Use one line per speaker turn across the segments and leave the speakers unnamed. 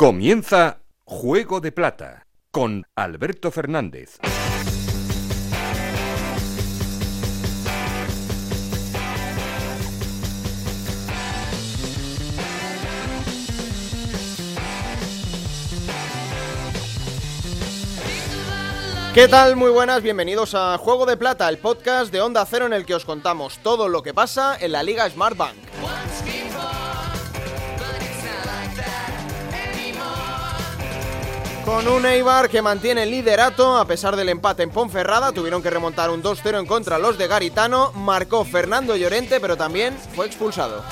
Comienza Juego de Plata con Alberto Fernández.
¿Qué tal? Muy buenas, bienvenidos a Juego de Plata, el podcast de Onda Cero en el que os contamos todo lo que pasa en la Liga Smart Con un Eibar que mantiene el liderato a pesar del empate en Ponferrada, tuvieron que remontar un 2-0 en contra los de Garitano, marcó Fernando Llorente, pero también fue expulsado.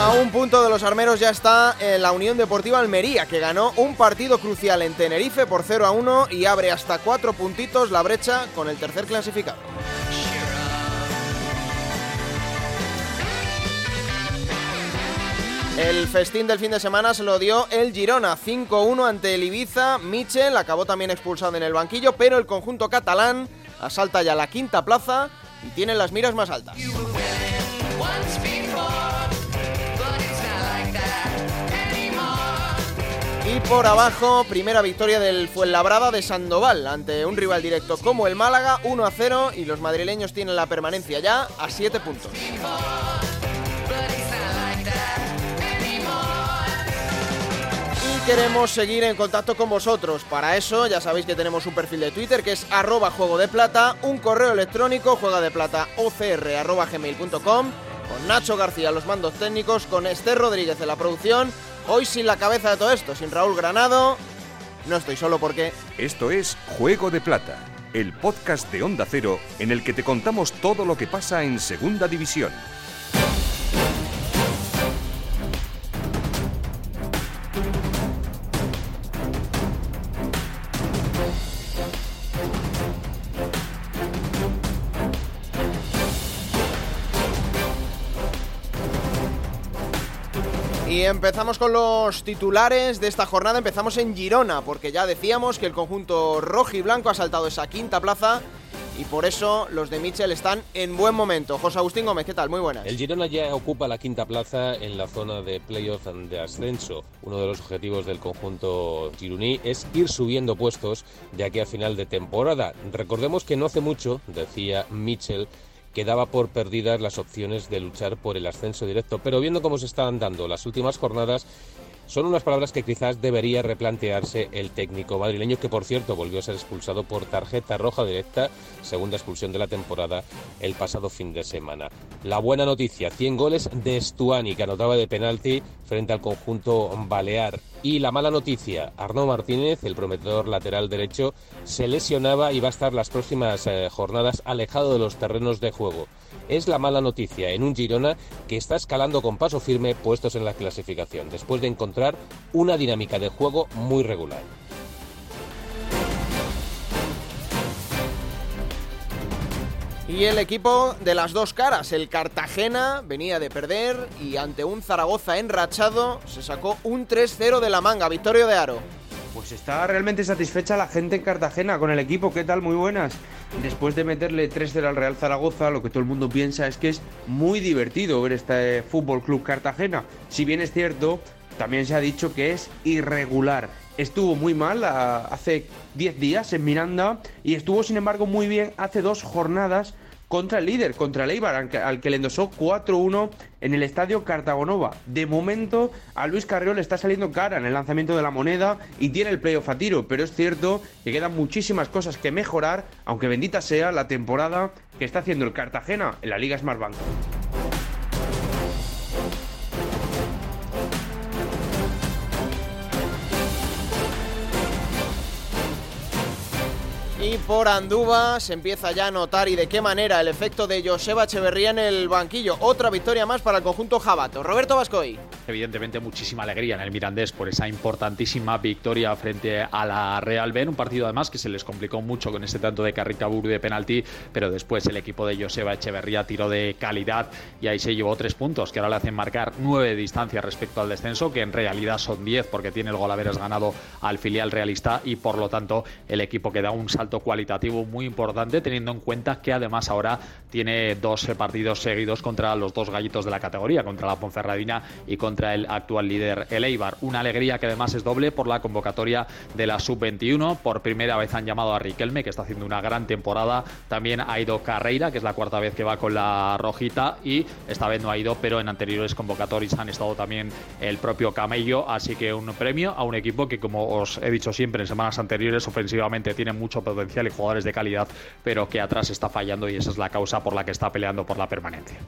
A un punto de los armeros ya está la Unión Deportiva Almería, que ganó un partido crucial en Tenerife por 0 a 1 y abre hasta 4 puntitos la brecha con el tercer clasificado. El festín del fin de semana se lo dio el Girona 5-1 ante el Ibiza. Michel acabó también expulsado en el banquillo, pero el conjunto catalán asalta ya la quinta plaza y tiene las miras más altas. Y por abajo, primera victoria del Fuenlabrada de Sandoval ante un rival directo como el Málaga, 1 0 y los madrileños tienen la permanencia ya a 7 puntos. Queremos seguir en contacto con vosotros. Para eso ya sabéis que tenemos un perfil de Twitter que es arroba juego de plata, un correo electrónico juega de con Nacho García los mandos técnicos, con Esther Rodríguez en la producción. Hoy sin la cabeza de todo esto, sin Raúl Granado. No estoy solo porque...
Esto es Juego de Plata, el podcast de Onda Cero en el que te contamos todo lo que pasa en Segunda División.
Empezamos con los titulares de esta jornada. Empezamos en Girona, porque ya decíamos que el conjunto rojo y blanco ha saltado esa quinta plaza y por eso los de Mitchell están en buen momento. José Agustín Gómez, ¿qué tal? Muy buenas.
El Girona ya ocupa la quinta plaza en la zona de playoff de ascenso. Uno de los objetivos del conjunto gironí es ir subiendo puestos de aquí a final de temporada. Recordemos que no hace mucho, decía Mitchell, que daba por perdidas las opciones de luchar por el ascenso directo. Pero viendo cómo se están dando las últimas jornadas, son unas palabras que quizás debería replantearse el técnico madrileño, que por cierto volvió a ser expulsado por tarjeta roja directa, segunda expulsión de la temporada, el pasado fin de semana. La buena noticia, 100 goles de Stuani, que anotaba de penalti frente al conjunto balear. Y la mala noticia, Arnaud Martínez, el prometedor lateral derecho, se lesionaba y va a estar las próximas eh, jornadas alejado de los terrenos de juego es la mala noticia en un Girona que está escalando con paso firme puestos en la clasificación, después de encontrar una dinámica de juego muy regular.
Y el equipo de las dos caras, el Cartagena, venía de perder y ante un Zaragoza enrachado se sacó un 3-0 de la manga, Victorio de Aro.
Pues está realmente satisfecha la gente en Cartagena con el equipo. ¿Qué tal? Muy buenas. Después de meterle 3-0 al Real Zaragoza, lo que todo el mundo piensa es que es muy divertido ver este Fútbol Club Cartagena. Si bien es cierto, también se ha dicho que es irregular. Estuvo muy mal hace 10 días en Miranda y estuvo, sin embargo, muy bien hace dos jornadas contra el líder, contra el al que, le endosó 4-1 en el estadio Cartagonova. De momento, a Luis Carriol le está saliendo cara en el lanzamiento de la moneda y tiene el playoff a tiro, pero es cierto que quedan muchísimas cosas que mejorar, aunque bendita sea la temporada que está haciendo el Cartagena en la Liga Smartbank.
Y por Andúba se empieza ya a notar y de qué manera el efecto de Joseba Echeverría en el banquillo. Otra victoria más para el conjunto Jabato. Roberto Vascoy.
Evidentemente muchísima alegría en el Mirandés por esa importantísima victoria frente a la Real Ben. Un partido además que se les complicó mucho con ese tanto de Carricaburu de penalti, pero después el equipo de Joseba Echeverría tiró de calidad y ahí se llevó tres puntos que ahora le hacen marcar nueve de distancia respecto al descenso, que en realidad son diez porque tiene el gol haberes ganado al filial realista y por lo tanto el equipo que da un salto cualitativo muy importante, teniendo en cuenta que además ahora tiene dos partidos seguidos contra los dos gallitos de la categoría, contra la Ponferradina y contra el actual líder, el Eibar. Una alegría que además es doble por la convocatoria de la Sub-21. Por primera vez han llamado a Riquelme, que está haciendo una gran temporada. También ha ido Carreira, que es la cuarta vez que va con la rojita, y esta vez no ha ido, pero en anteriores convocatorias han estado también el propio Camello. Así que un premio a un equipo que, como os he dicho siempre en semanas anteriores, ofensivamente tiene mucho potencial y jugadores de calidad, pero que atrás está fallando y esa es la causa por la que está peleando por la permanencia.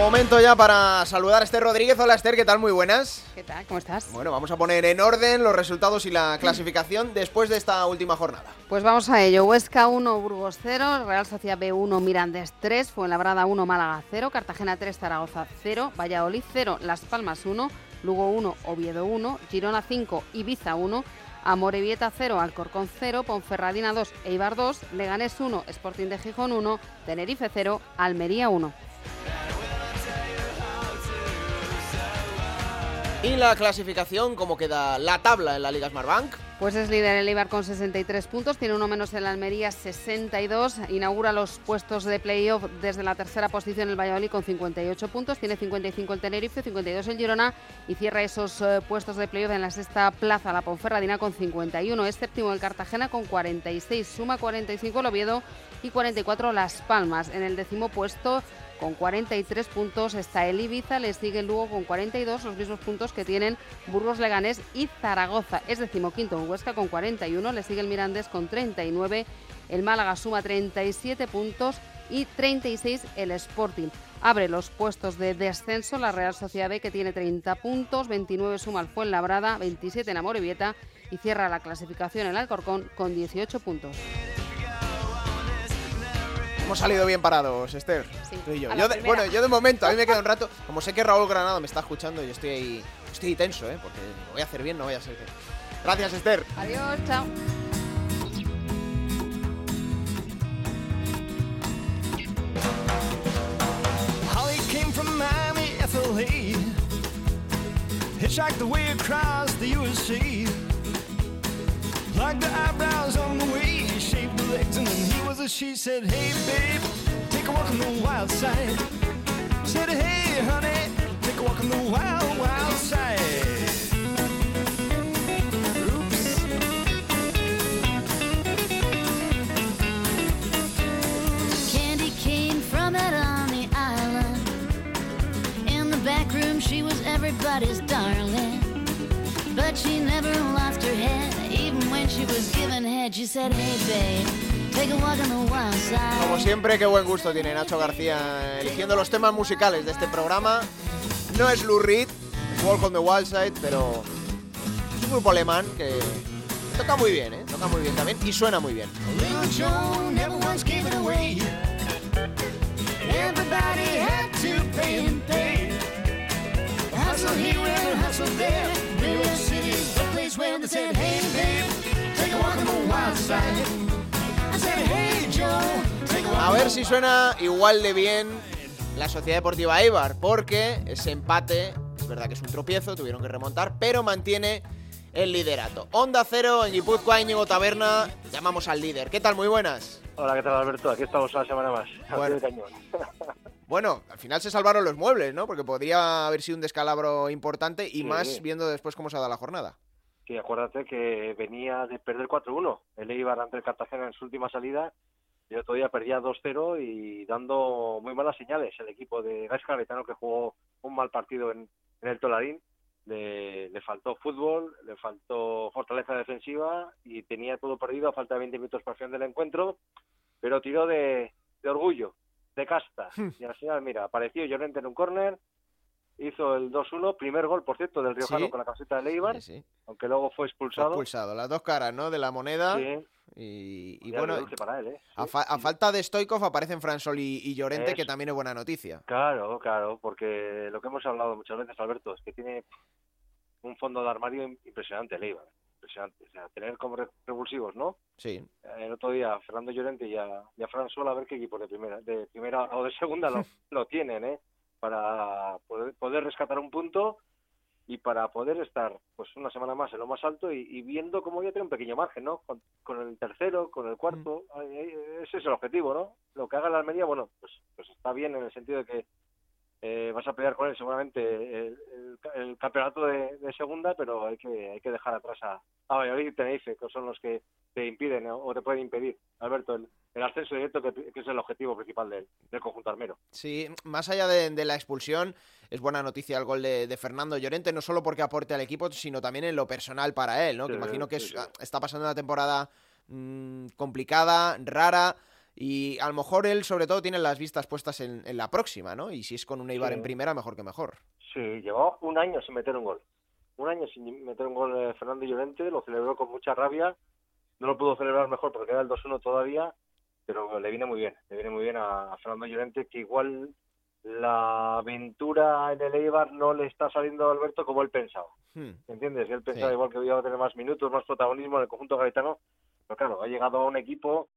Momento ya para saludar a Esther Rodríguez. Hola Esther, ¿qué tal? Muy buenas.
¿Qué tal? ¿Cómo estás?
Bueno, vamos a poner en orden los resultados y la clasificación después de esta última jornada.
Pues vamos a ello. Huesca 1, Burgos 0, Real Sociedad B 1, Mirandés 3, Fuenlabrada 1, Málaga 0, Cartagena 3, Zaragoza 0, Valladolid 0, Las Palmas 1, Lugo 1, Oviedo 1, Girona 5, Ibiza 1, Amorebieta 0, Alcorcón 0, Ponferradina 2, Eibar 2, Leganés 1, Sporting de Gijón 1, Tenerife 0, Almería 1.
¿Y la clasificación? ¿Cómo queda la tabla en la Liga Smartbank?
Pues es líder el Eibar con 63 puntos, tiene uno menos en la Almería 62, inaugura los puestos de playoff desde la tercera posición el Valladolid con 58 puntos, tiene 55 el Tenerife, 52 el Girona y cierra esos eh, puestos de playoff en la sexta plaza la Ponferradina con 51, es séptimo el Cartagena con 46, suma 45 el Oviedo y 44 Las Palmas. En el décimo puesto con 43 puntos está el Ibiza, le sigue Lugo con 42, los mismos puntos que tienen Burgos Leganés y Zaragoza. Es decimoquinto en Huesca con 41, le sigue el Mirandés con 39, el Málaga suma 37 puntos y 36 el Sporting. Abre los puestos de descenso la Real Sociedad B que tiene 30 puntos, 29 suma el Fuenlabrada, 27 en Amorebieta y cierra la clasificación el Alcorcón con 18 puntos.
Hemos salido bien parados, Esther.
Sí,
tú y yo. de- bueno, yo de momento, a mí me queda un rato. Como sé que Raúl Granado me está escuchando, yo estoy ahí, estoy tenso, ¿eh? Porque lo voy a hacer bien, no voy a ser que... Gracias, Esther.
Adiós, chao.
Holly came from Miami, FLA. Hitchhiked the way across the USA. Like the eyebrows she. Said, Hey, babe, take a walk on the wild side. Said, Hey, honey, take a walk on the wild, wild side. Oops.
Candy came from out on the island. In the back room, she was everybody's darling. But she never lost her head. Even when she was given head, she said, Hey, babe,
Como siempre, qué buen gusto tiene Nacho García eligiendo los temas musicales de este programa. No es Lou Reed, es Walk on the Wild Side, pero es un grupo alemán que toca muy bien, ¿eh? Toca muy bien también y suena muy bien.
A
ver si suena igual de bien la Sociedad Deportiva Eibar, porque ese empate, es verdad que es un tropiezo, tuvieron que remontar, pero mantiene el liderato. Onda Cero en Guipúzcoa, Íñigo Taberna, llamamos al líder. ¿Qué tal? Muy buenas.
Hola, ¿qué tal Alberto? Aquí estamos una semana más.
Bueno.
cañón.
Bueno, al final se salvaron los muebles, ¿no? Porque podría haber sido un descalabro importante y
Sí.
más viendo después cómo se ha dado la jornada.
Sí, acuérdate que venía de perder 4-1. El Eibar ante el Cartagena en su última salida. El otro día perdía 2-0 y dando muy malas señales el equipo de Gais Caretano que jugó un mal partido en, en el Tolarín. Le, le faltó fútbol, le faltó fortaleza defensiva y tenía todo perdido a falta de 20 minutos para el final del encuentro, pero tiró de, de orgullo, de casta. Y al final, mira, apareció Llorente en un córner, hizo el 2-1, primer gol, por cierto, del Riojano
Sí.
con la camiseta de Eibar,
Sí, sí.
aunque luego fue
Fue
expulsado.
expulsado. Las dos caras, ¿no? De la moneda.
Sí,
Y, bueno,
dulce para él, ¿eh?
a,
Sí.
fa- a falta de Stoikov aparecen Fransol y, y Llorente, que también es buena noticia.
Claro, claro, porque lo que hemos hablado muchas veces, Alberto, es que tiene un fondo de armario im- impresionante el Eibar. impresionante. O sea, tener como re- revulsivos, ¿no?
Sí.
El otro día a Fernando Llorente y a, y a Fran Sol a ver qué equipos de primera, de primera o de segunda lo, lo tienen, ¿eh? Para poder, poder rescatar un punto y para poder estar pues una semana más en lo más alto y, y viendo cómo ya tiene un pequeño margen, ¿no? Con, con el tercero, con el cuarto, ahí- ese es el objetivo, ¿no? Lo que haga la Almería, bueno, pues, pues está bien en el sentido de que eh, vas a pelear con él seguramente el, el- el campeonato de, de segunda, pero hay que hay que dejar atrás a, a Valladolid y Tenerife, que son los que te impiden ¿no? o te pueden impedir, Alberto, el, el ascenso directo, que, que es el objetivo principal del, del conjunto armero.
Sí, más allá de, de la expulsión, es buena noticia el gol de, de Fernando Llorente, no solo porque aporte al equipo, sino también en lo personal para él, ¿no? que imagino que
sí,
es-
sí.
está pasando una temporada mm, complicada, rara, y a lo mejor él, sobre todo, tiene las vistas puestas en, en la próxima, ¿no? Y si es con un Eibar en primera, mejor que mejor.
Sí, llevaba un año sin meter un gol. Un año sin meter un gol eh, Fernando Llorente, lo celebró con mucha rabia. No lo pudo celebrar mejor porque era el 2-1 todavía, pero le viene muy bien. Le viene muy bien a, a Fernando Llorente, que igual la aventura en el Eibar no le está saliendo a Alberto como él pensaba.
Hmm.
¿Entiendes? Él pensaba
Sí.
igual que iba a tener más minutos, más protagonismo en el conjunto garitano. Pero claro, ha llegado a un equipo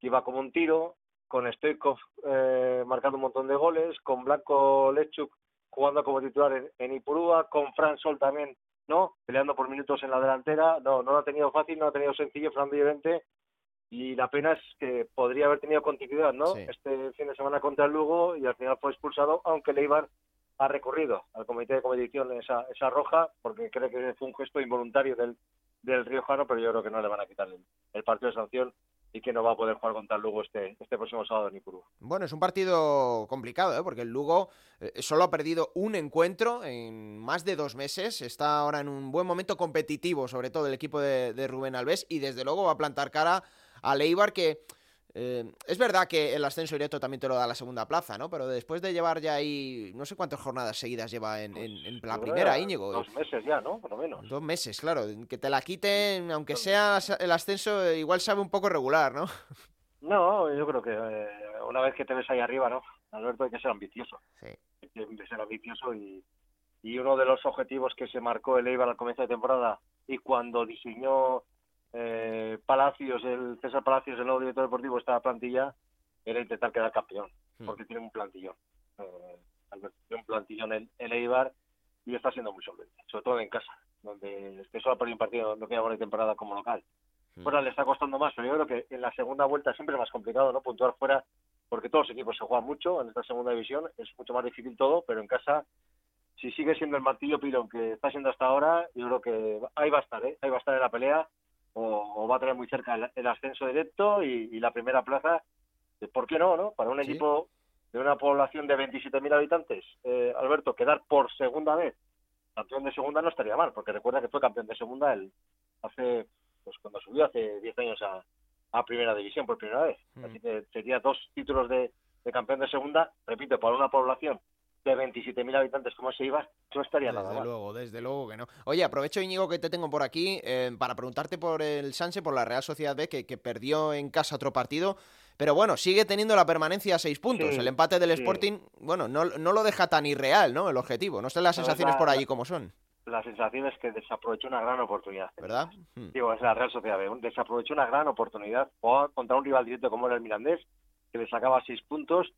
que iba como un tiro, con Stoikov eh, marcando un montón de goles, con Blanco Lechuk jugando como titular en, en Ipurúa, con Fran Sol también, ¿no? Peleando por minutos en la delantera. No, no lo ha tenido fácil, no lo ha tenido sencillo Fernando Llorente. Y la pena es que podría haber tenido continuidad, ¿no?
Sí.
Este fin de semana contra el Lugo y al final fue expulsado, aunque Leibar ha recurrido al comité de competición esa, esa roja porque cree que fue un gesto involuntario del, del Riojano, pero yo creo que no le van a quitar el, el partido de sanción y que no va a poder jugar contra el Lugo este, este próximo sábado en Ipurú.
Bueno, es un partido complicado, ¿eh? porque el Lugo eh, solo ha perdido un encuentro en más de dos meses. Está ahora en un buen momento competitivo, sobre todo el equipo de, de Rubén Alves, y desde luego va a plantar cara a Leibar, que eh, es verdad que el ascenso directo también te lo da la segunda plaza, ¿no? Pero después de llevar ya ahí, no sé cuántas jornadas seguidas lleva en, en- en la
creo
primera,
que
Íñigo.
Dos meses ya, ¿no? Por lo menos.
Dos meses, claro. Que te la quiten, aunque sea el ascenso, eh, igual sabe un poco regular, ¿no?
No, yo creo que eh, una vez que te ves ahí arriba, ¿no? Alberto, hay que ser ambicioso.
Sí.
Hay que ser ambicioso y, y uno de los objetivos que se marcó el Eibar al comienzo de temporada y cuando diseñó eh, Palacios, el César Palacios, el nuevo director deportivo, esta plantilla, era intentar quedar campeón,
Hmm.
porque tiene un plantillón. Eh, Alberto tiene un plantillón en, en Eibar y está siendo muy solvente, sobre todo en casa, donde que solo ha perdido un partido no queda buena temporada como local.
Hmm.
Fuera le está costando más, pero yo creo que en la segunda vuelta siempre es más complicado no puntuar fuera, porque todos los equipos se juegan mucho en esta segunda división, es mucho más difícil todo, pero en casa, si sigue siendo el martillo pilón que está siendo hasta ahora, yo creo que ahí va a estar, ¿eh? ahí va a estar en la pelea, o, o va a tener muy cerca el, el ascenso directo y, y la primera plaza, eh, ¿por qué no? no? Para un
Sí.
equipo de una población de 27.000 habitantes, eh, Alberto, quedar por segunda vez campeón de segunda no estaría mal, porque recuerda que fue campeón de segunda el, hace, pues cuando subió hace 10 años a, a primera división por primera vez.
Mm.
Así que sería dos títulos de, de campeón de segunda, repito, para una población de 27.000 habitantes como se iba, no estaría nada
Desde luego, desde luego que no. Oye, aprovecho, Íñigo, que te tengo por aquí eh, para preguntarte por el Sanse, por la Real Sociedad B, que, que perdió en casa otro partido. Pero bueno, sigue teniendo la permanencia a seis puntos.
Sí,
el empate del
sí.
Sporting, bueno, no, no lo deja tan irreal, ¿no? El objetivo. No sé las
La
sensaciones por allí como son,
La sensación es que desaprovechó una gran oportunidad.
¿verdad? Hmm.
Digo, es la Real Sociedad B. Desaprovechó una gran oportunidad. Contra un rival directo como era el Mirandés, que le sacaba seis puntos,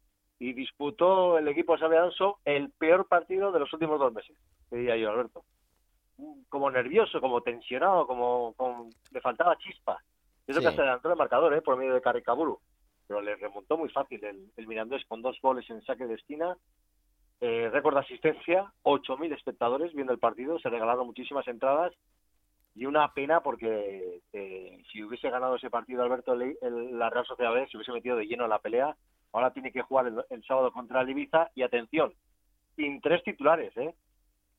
y disputó el equipo de Xabi Alonso el peor partido de los últimos dos meses, diría yo, Alberto. Como nervioso, como tensionado, como, como- le faltaba chispa. Yo creo
Sí.
que se adelantó el marcador, ¿eh? por medio de Carricaburu, pero le remontó muy fácil el, el Mirandés con dos goles en saque de esquina. Eh, récord de asistencia, 8.000 espectadores viendo el partido, se regalaron muchísimas entradas y una pena porque eh, si hubiese ganado ese partido Alberto Le- el- la Real Sociedad B, se hubiese metido de lleno en la pelea. Ahora tiene que jugar el, el sábado contra el Ibiza y atención, sin tres titulares, ¿eh?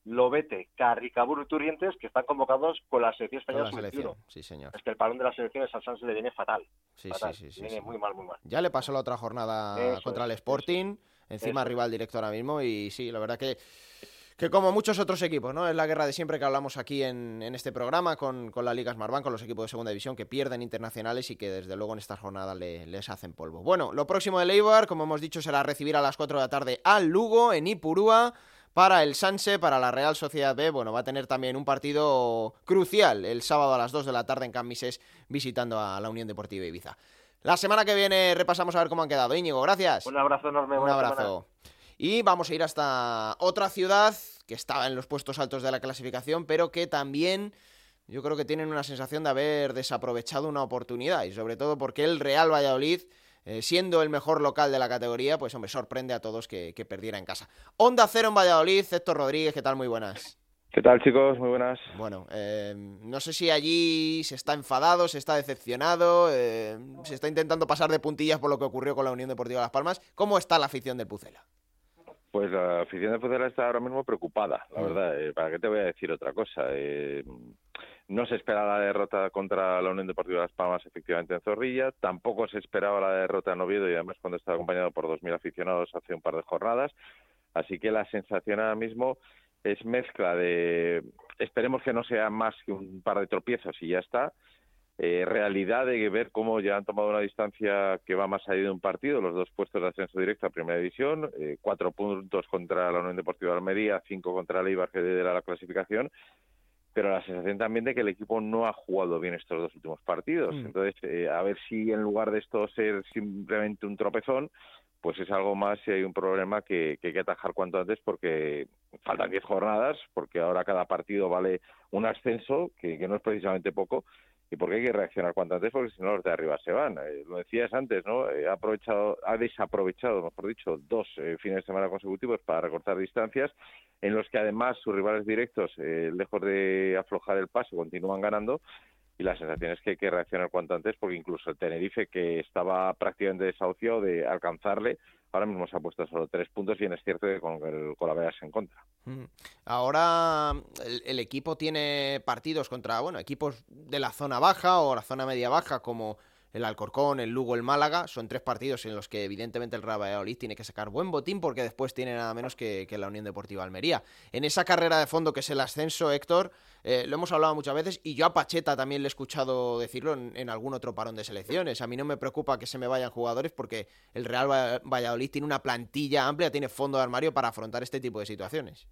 Lobete, Carricaburu y Turrientes, que están convocados con la selección
Con
española
la
sub-21.
selección, sí, señor.
Es que el parón de las selecciones al Sanz le viene fatal.
Sí, sí,
fatal.
sí, sí,
viene
sí.
muy mal, muy mal.
Ya le pasó la otra jornada
Eso
contra el Sporting, encima
Eso
rival directo ahora mismo, y sí, la verdad que, que como muchos otros equipos, ¿no? Es la guerra de siempre que hablamos aquí en, en este programa con, con la Liga Smartbank, con los equipos de segunda división que pierden internacionales y que desde luego en estas jornadas le- les hacen polvo. Bueno, lo próximo de Eibar, como hemos dicho, será recibir a las 4 de la tarde al Lugo en Ipurúa para el Sanse, para la Real Sociedad B. Bueno, va a tener también un partido crucial el sábado a las 2 de la tarde en Camises visitando a la Unión Deportiva Ibiza. La semana que viene repasamos a ver cómo han quedado. Íñigo, gracias.
Un abrazo enorme.
Un abrazo. Y vamos a ir hasta otra ciudad que estaba en los puestos altos de la clasificación, pero que también yo creo que tienen una sensación de haber desaprovechado una oportunidad y sobre todo porque el Real Valladolid, eh, siendo el mejor local de la categoría, pues hombre, sorprende a todos que, que perdiera en casa. Onda Cero en Valladolid, Héctor Rodríguez, ¿qué tal? Muy buenas.
¿Qué tal, chicos? Muy buenas.
Bueno, eh, no sé si allí se está enfadado, se está decepcionado, eh, se está intentando pasar de puntillas por lo que ocurrió con la Unión Deportiva Las Palmas. ¿Cómo está la afición del Pucela?
Pues la afición de Pucela está ahora mismo preocupada, la
Mm.
verdad. Eh, ¿Para qué te voy a decir otra cosa? Eh, no se espera la derrota contra la Unión Deportiva Las Palmas efectivamente en Zorrilla, tampoco se esperaba la derrota en Oviedo y además cuando estaba acompañado por 2.000 aficionados hace un par de jornadas. Así que la sensación ahora mismo es mezcla de esperemos que no sea más que un par de tropiezos y ya está. Eh, realidad de ver cómo ya han tomado una distancia que va más allá de un partido, los dos puestos de ascenso directo a Primera División, eh, cuatro puntos contra la Unión Deportiva de Almería, cinco contra el Eibar que lidera la clasificación, pero la sensación también de que el equipo no ha jugado bien estos dos últimos partidos.
Mm.
Entonces, eh, a ver si en lugar de esto ser simplemente un tropezón, pues es algo más y hay un problema que, que hay que atajar cuanto antes porque faltan 10 jornadas, porque ahora cada partido vale un ascenso, que, que no es precisamente poco, y porque hay que reaccionar cuanto antes porque si no los de arriba se van. Eh, lo decías antes, ¿no? Eh, ha aprovechado, ha desaprovechado, mejor dicho, dos eh, fines de semana consecutivos para recortar distancias, en los que además sus rivales directos, lejos de aflojar el paso, continúan ganando. Y la sensación es que hay que reaccionar cuanto antes, porque incluso el Tenerife, que estaba prácticamente desahuciado de alcanzarle, ahora mismo se ha puesto solo tres puntos, y bien es cierto que con el Colaveras en contra.
Mm. Ahora el, el equipo tiene partidos contra, bueno, equipos de la zona baja o la zona media baja como el Alcorcón, el Lugo, el Málaga. Son tres partidos en los que evidentemente el Real Valladolid tiene que sacar buen botín porque después tiene nada menos que, que la Unión Deportiva Almería. En esa carrera de fondo que es el ascenso, Héctor, eh, lo hemos hablado muchas veces y yo a Pacheta también le he escuchado decirlo en, en algún otro parón de selecciones. A mí no me preocupa que se me vayan jugadores porque el Real Va- Valladolid tiene una plantilla amplia, tiene fondo de armario para afrontar este tipo de situaciones.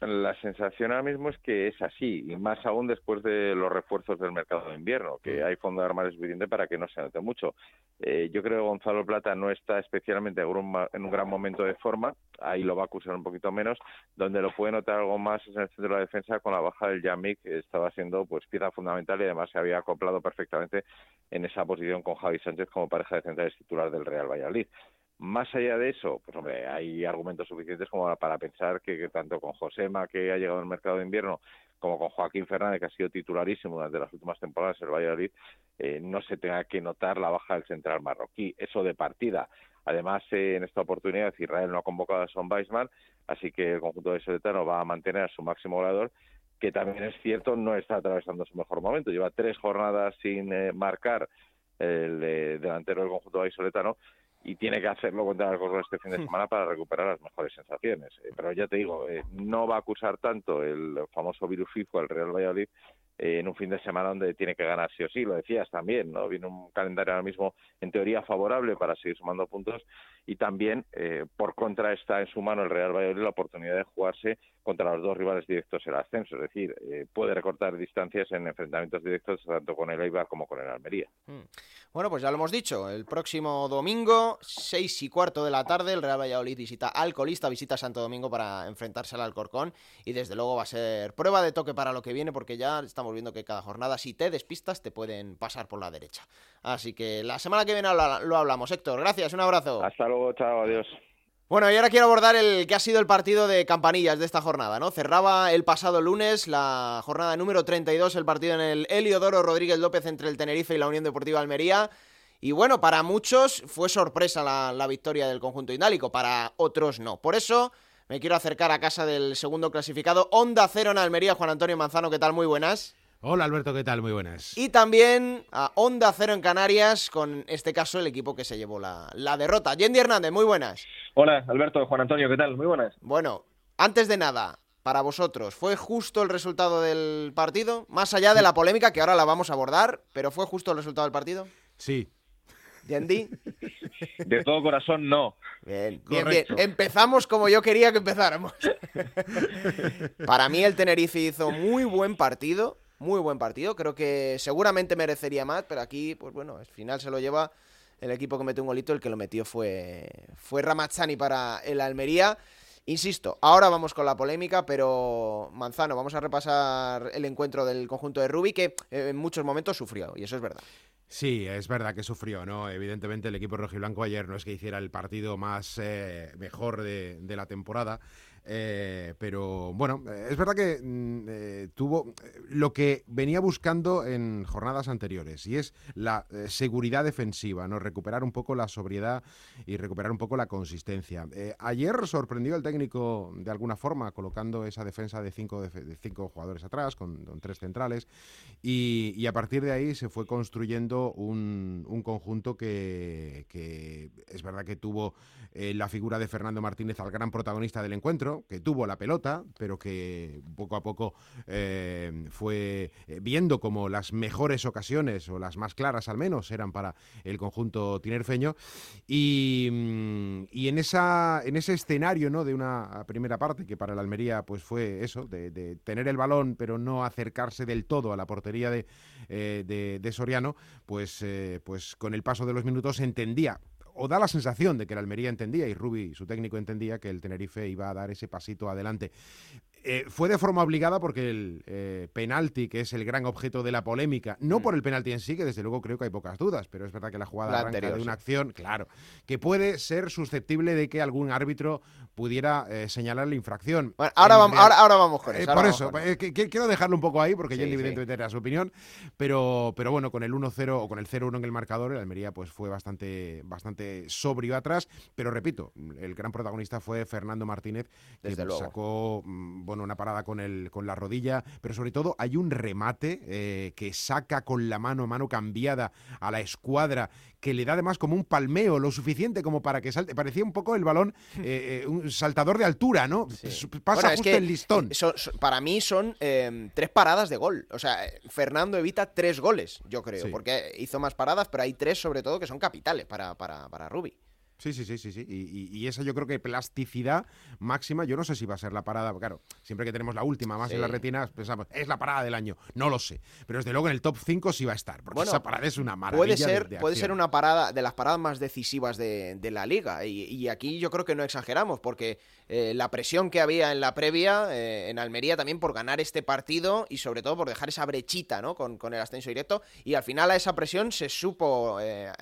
La sensación ahora mismo es que es así, y más aún después de los refuerzos del mercado de invierno, que hay fondo de armario suficiente para que no se note mucho. Eh, yo creo que Gonzalo Plata no está especialmente en un, gran momento de forma, ahí lo va a acusar un poquito menos, donde lo puede notar algo más es en el centro de la defensa con la baja del Yamik, que estaba siendo pues pieza fundamental y además se había acoplado perfectamente en esa posición con Javi Sánchez como pareja de centrales titular del Real Valladolid. Más allá de eso, pues hombre, hay argumentos suficientes como para pensar que, tanto con Josema, que ha llegado al mercado de invierno, como con Joaquín Fernández, que ha sido titularísimo durante las últimas temporadas en el Valladolid, eh, no se tenga que notar la baja del central marroquí. Eso de partida. Además, eh, en esta oportunidad Israel no ha convocado a Son Weisman, así que el conjunto de Soletano va a mantener a su máximo goleador, que también es cierto, no está atravesando su mejor momento. Lleva tres jornadas sin eh, marcar el eh, delantero del conjunto vallisoletano y tiene que hacerlo contra el este fin de semana para recuperar las mejores sensaciones. Eh, pero ya te digo, eh, no va a acusar tanto el famoso virus FIFA, el Real Valladolid, eh, en un fin de semana donde tiene que ganar sí o sí. Lo decías también, ¿no? Viene un calendario ahora mismo en teoría favorable para seguir sumando puntos y también eh, por contra está en su mano el Real Valladolid la oportunidad de jugarse contra los dos rivales directos el ascenso, es decir, eh, puede recortar distancias en enfrentamientos directos tanto con el Eibar como con el Almería.
Mm. Bueno, pues ya lo hemos dicho, el próximo domingo, seis y cuarto de la tarde, el Real Valladolid visita Alcolista, visita Santo Domingo para enfrentarse al Alcorcón y desde luego va a ser prueba de toque para lo que viene porque ya estamos viendo que cada jornada si te despistas te pueden pasar por la derecha. Así que la semana que viene lo hablamos. Héctor, gracias, un abrazo.
Hasta luego, chao, adiós.
Bueno, y ahora quiero abordar el que ha sido el partido de campanillas de esta jornada, ¿no? Cerraba el pasado lunes la jornada número 32, el partido en el Heliodoro Rodríguez López entre el Tenerife y la Unión Deportiva Almería. Y bueno, para muchos fue sorpresa la, victoria del conjunto indálico, para otros no. Por eso me quiero acercar a casa del segundo clasificado, Onda Cero en Almería, Juan Antonio Manzano, ¿qué tal? Muy buenas.
Hola Alberto, ¿qué tal? Muy buenas.
Y también a Onda Cero en Canarias, con este caso el equipo que se llevó la, la derrota. Yendi Hernández, muy buenas.
Hola, Alberto, Juan Antonio, ¿qué tal? Muy buenas.
Bueno, antes de nada, para vosotros, ¿fue justo el resultado del partido? Más allá de la polémica que ahora la vamos a abordar, pero ¿fue justo el resultado del partido?
Sí.
Yendi.
de todo corazón no.
Bien, bien, bien. Empezamos como yo quería que empezáramos. Para mí el Tenerife hizo muy buen partido, muy buen partido. Creo que seguramente merecería más, pero aquí, pues bueno, al final se lo lleva el equipo que metió un golito. El que lo metió fue, fue Ramazzani para el Almería. Insisto, ahora vamos con la polémica, pero Manzano, vamos a repasar el encuentro del conjunto de Rubi, que eh, en muchos momentos sufrió, y eso es verdad.
Sí, es verdad que sufrió, ¿no? Evidentemente el equipo rojiblanco ayer no es que hiciera el partido más eh, mejor de, de la temporada, eh, pero bueno, eh, es verdad que mm, eh, tuvo lo que venía buscando en jornadas anteriores y es la seguridad defensiva, ¿no? Recuperar un poco la sobriedad y recuperar un poco la consistencia. Ayer sorprendió el técnico de alguna forma colocando esa defensa de cinco, de cinco jugadores atrás con, tres centrales y, a partir de ahí se fue construyendo un, un conjunto que, es verdad que tuvo la figura de Fernando Martínez al gran protagonista del encuentro, que tuvo la pelota, pero que poco a poco eh, fue eh, viendo como las mejores ocasiones, o las más claras al menos, eran para el conjunto tinerfeño. Y, mm, y en, esa, en ese escenario ¿no? de una primera parte, que para el Almería pues fue eso, de, tener el balón, pero no acercarse del todo a la portería de, eh, de, Soriano, pues, pues con el paso de los minutos entendía o da la sensación de que el Almería entendía y Rubi, su técnico, entendía que el Tenerife iba a dar ese pasito adelante. Eh, fue de forma obligada porque el eh, penalti, que es el gran objeto de la polémica, no por el penalti en sí, que desde luego creo que hay pocas dudas, pero es verdad que la jugada
La
arranca
anterior,
de una acción, claro, que puede ser susceptible de que algún árbitro pudiera eh, señalar la infracción.
Bueno, ahora, vamos, ahora, ahora vamos con eso.
por eso,
con
que- que- quiero dejarlo un poco ahí porque
Sí, sí.
evidentemente era su opinión, pero, pero bueno, con el 1-0 o con el 0-1 en el marcador, el Almería pues fue bastante, bastante sobrio atrás, pero repito, el gran protagonista fue Fernando Martínez, que
Desde luego.
sacó mm, bueno, una parada con, el, con la rodilla, pero sobre todo hay un remate eh, que saca con la mano, mano cambiada a la escuadra, que le da además como un palmeo lo suficiente como para que salte. Parecía un poco el balón, eh, eh, un saltador de altura, ¿no? Pasa
Bueno, es
justo
que
el listón.
so- so- para mí son eh, tres paradas de gol. O sea, Fernando evita tres goles, yo creo,
Sí.
porque hizo más paradas, pero hay tres sobre todo que son capitales para, para, para Rubi.
Sí, sí, sí, sí, sí. Y, y- y esa yo creo que plasticidad máxima, yo no sé si va a ser la parada, claro, siempre que tenemos la última más
Sí.
en las retinas, pensamos, es la parada del año. No lo sé. Pero desde luego en el top 5 sí va a estar, porque
Bueno,
esa parada es una maravilla.
Puede
de-
ser,
de
puede ser una parada de las paradas más decisivas de, de la liga. Y, y aquí yo creo que no exageramos, porque eh, la presión que había en la previa, eh, en Almería también por ganar este partido y sobre todo por dejar esa brechita ¿no? con, con el ascenso directo. Y al final a esa presión se supo eh,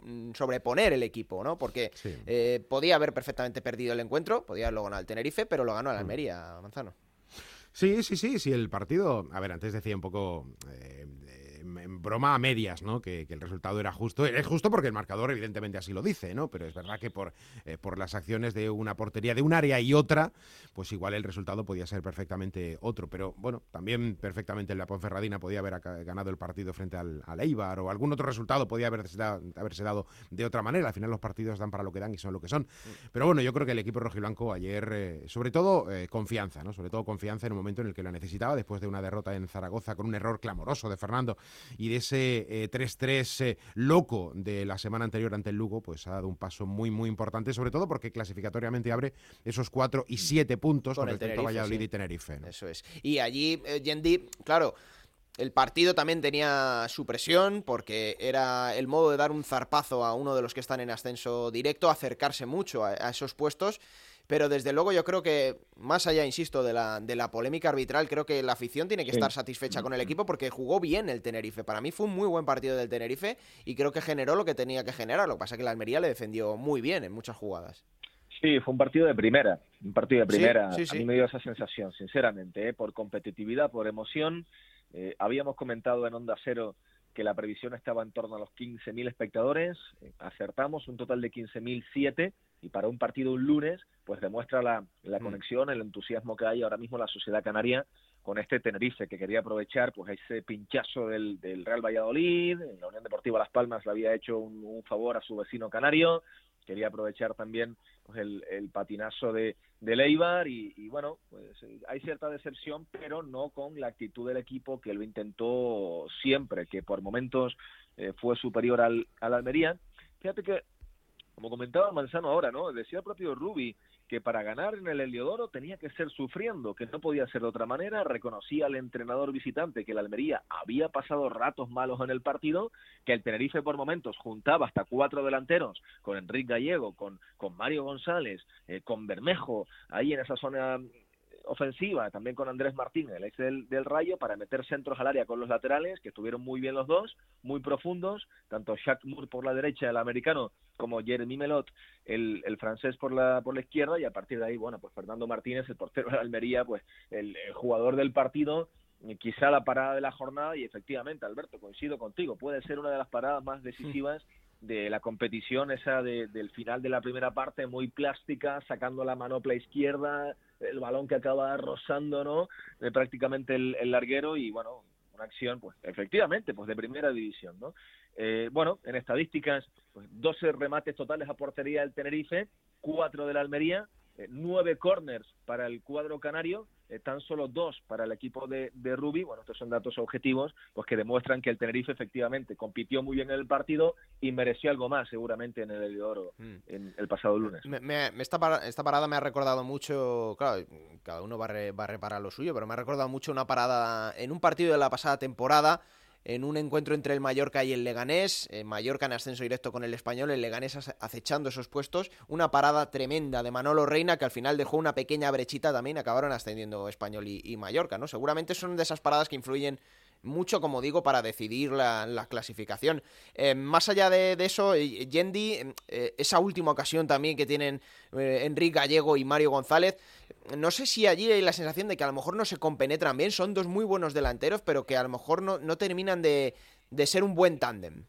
mm, sobreponer el equipo, ¿no? Porque
Sí.
podía haber perfectamente perdido el encuentro, podía haberlo ganado el Tenerife, pero lo ganó
Mm.
el Almería, Manzano.
Sí, sí, sí, sí, el partido, a ver, antes decía un poco eh, eh, en broma a medias, ¿no? Que, que el resultado era justo. Es justo porque el marcador evidentemente así lo dice, ¿no? Pero es verdad que por, eh, por las acciones de una portería de un área y otra, pues igual el resultado podía ser perfectamente otro. Pero bueno, también perfectamente la Ponferradina podía haber ganado el partido frente al, al Eibar o algún otro resultado podía haberse dado, haberse dado de otra manera. Al final los partidos dan para lo que dan y son lo que son. Pero bueno, yo creo que el equipo rojiblanco ayer, eh, sobre todo eh, confianza, ¿no? Sobre todo confianza en un momento en el que la necesitaba, después de una derrota en Zaragoza con un error clamoroso de Fernando y de ese eh, 3-3 eh, loco de la semana anterior ante el Lugo, pues ha dado un paso muy, muy importante, sobre todo porque clasificatoriamente abre esos 4 y 7 puntos con, respecto a Valladolid
sí.
y Tenerife. ¿no?
Eso es. Y allí, eh, Yendi, claro, el partido también tenía su presión porque era el modo de dar un zarpazo a uno de los que están en ascenso directo, acercarse mucho a, a esos puestos. Pero desde luego yo creo que, más allá, insisto, de la, de la polémica arbitral, creo que la afición tiene que
Sí.
estar satisfecha con el equipo porque jugó bien el Tenerife. Para mí fue un muy buen partido del Tenerife y creo que generó lo que tenía que generar. Lo que pasa es que la Almería le defendió muy bien en muchas jugadas.
Sí, fue un partido de primera, un partido de primera.
sí, sí.
A mí me dio esa sensación, sinceramente, ¿eh? por competitividad, por emoción. Eh, habíamos comentado en Onda Cero que la previsión estaba en torno a los 15.000 espectadores, Eh, acertamos un total de 15.007 y para un partido un lunes, pues demuestra la, la
Mm.
conexión, el entusiasmo que hay ahora mismo en la sociedad canaria con este Tenerife, que quería aprovechar pues ese pinchazo del, del Real Valladolid, la Unión Deportiva Las Palmas le había hecho un, un favor a su vecino canario, quería aprovechar también pues, el, el patinazo de, de Leibar y, y, bueno, pues hay cierta decepción, pero no con la actitud del equipo que lo intentó siempre, que por momentos eh, fue superior al, al Almería. Fíjate que como comentaba Manzano ahora, ¿no? Decía el propio Rubi que para ganar en el Heliodoro tenía que ser sufriendo, que no podía ser de otra manera, reconocía al entrenador visitante que el Almería había pasado ratos malos en el partido, que el Tenerife por momentos juntaba hasta cuatro delanteros, con Enrique Gallego, con, con Mario González, eh, con Bermejo, ahí en esa zona ofensiva, también con Andrés Martín, el ex del, del, Rayo, para meter centros al área con los laterales, que estuvieron muy bien los dos, muy profundos, tanto Jacques Moore por la derecha, el americano, como Jeremy Melot, el, el, francés por la, por la izquierda, y a partir de ahí, bueno, pues Fernando Martínez, el portero de Almería, pues el, el jugador del partido, quizá la parada de la jornada, y efectivamente, Alberto, coincido contigo, puede ser una de las paradas más decisivas de la competición esa de, del final de la primera parte, muy plástica, sacando la manopla izquierda, el balón que acaba rozando, ¿no? De prácticamente el, el, larguero y, bueno, una acción, pues, efectivamente, pues de primera división, ¿no? Eh, bueno, en estadísticas, pues 12 remates totales a portería del Tenerife, 4 de la Almería, eh, 9 corners para el cuadro canario, eh, tan solo dos para el equipo de, de Rubi. Bueno, estos son datos objetivos, pues que demuestran que el Tenerife efectivamente compitió muy bien en el partido y mereció algo más seguramente en el de Oro mm. en el pasado lunes.
Me, me, esta, parada, esta, parada me ha recordado mucho, claro, cada uno va a, re, va a reparar lo suyo, pero me ha recordado mucho una parada en un partido de la pasada temporada en un encuentro entre el Mallorca y el Leganés, el Mallorca en ascenso directo con el español, el Leganés acechando esos puestos, una parada tremenda de Manolo Reina que al final dejó una pequeña brechita también, acabaron ascendiendo español y, y Mallorca, ¿no? Seguramente son de esas paradas que influyen mucho, como digo, para decidir la, la clasificación. Eh, más allá de, eso, Yendi, eh, esa última ocasión también que tienen eh, Enrique Gallego y Mario González, no sé si allí hay la sensación de que a lo mejor no se compenetran bien, son dos muy buenos delanteros, pero que a lo mejor no, no terminan de, de ser un buen tándem.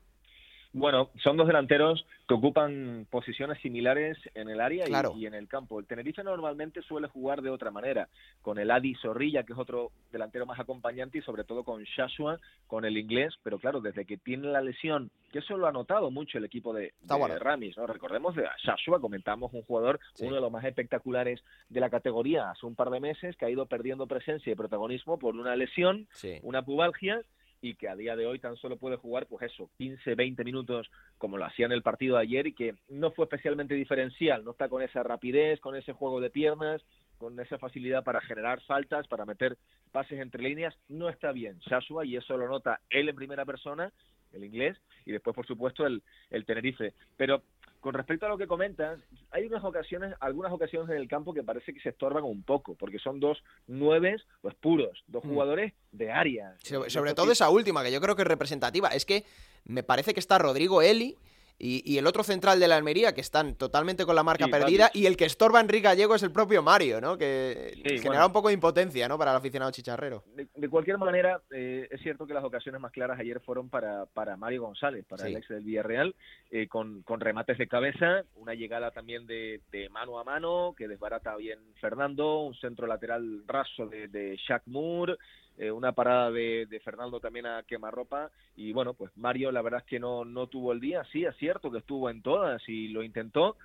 Bueno, son dos delanteros que ocupan posiciones similares en el área
claro.
y, y, en el campo. El Tenerife normalmente suele jugar de otra manera, con el Adi Zorrilla, que es otro delantero más acompañante, y sobre todo con Shashua, con el inglés, pero claro, desde que tiene la lesión, que eso lo ha notado mucho el equipo de, de
bueno.
Ramis, ¿no? Recordemos de Shashua, comentamos un jugador, sí. uno de los más espectaculares de la categoría hace un par de meses, que ha ido perdiendo presencia y protagonismo por una lesión,
sí.
una pubalgia, y que a día de hoy tan solo puede jugar, pues eso, 15, 20 minutos como lo hacía en el partido de ayer y que no fue especialmente diferencial, no está con esa rapidez, con ese juego de piernas, con esa facilidad para generar faltas, para meter pases entre líneas, no está bien Shashua y eso lo nota él en primera persona, el inglés, y después por supuesto el, el Tenerife. Pero con respecto a lo que comentas, hay unas ocasiones, algunas ocasiones en el campo que parece que se estorban un poco, porque son dos nueves, pues puros, dos
Mm.
jugadores de área.
Sobre, sobre todo esa última, que yo creo que es representativa. Es que me parece que está Rodrigo Eli y, y, el otro central de la Almería, que están totalmente con la marca
sí,
perdida, y el que estorba a Enrique Gallego es el propio Mario, ¿no? Que
Sí,
genera
bueno.
un poco de impotencia, ¿no? Para el aficionado chicharrero.
De, de cualquier manera, eh, es cierto que las ocasiones más claras ayer fueron para, para Mario González, para
Sí.
el ex del Villarreal, eh, con, con remates de cabeza, una llegada también de, de mano a mano, que desbarata bien Fernando, un centro lateral raso de, de Shaq Moore, eh, una parada de, de Fernando también a quemarropa, y bueno, pues Mario la verdad es que no, no tuvo el día, sí, es cierto que estuvo en todas y lo intentó,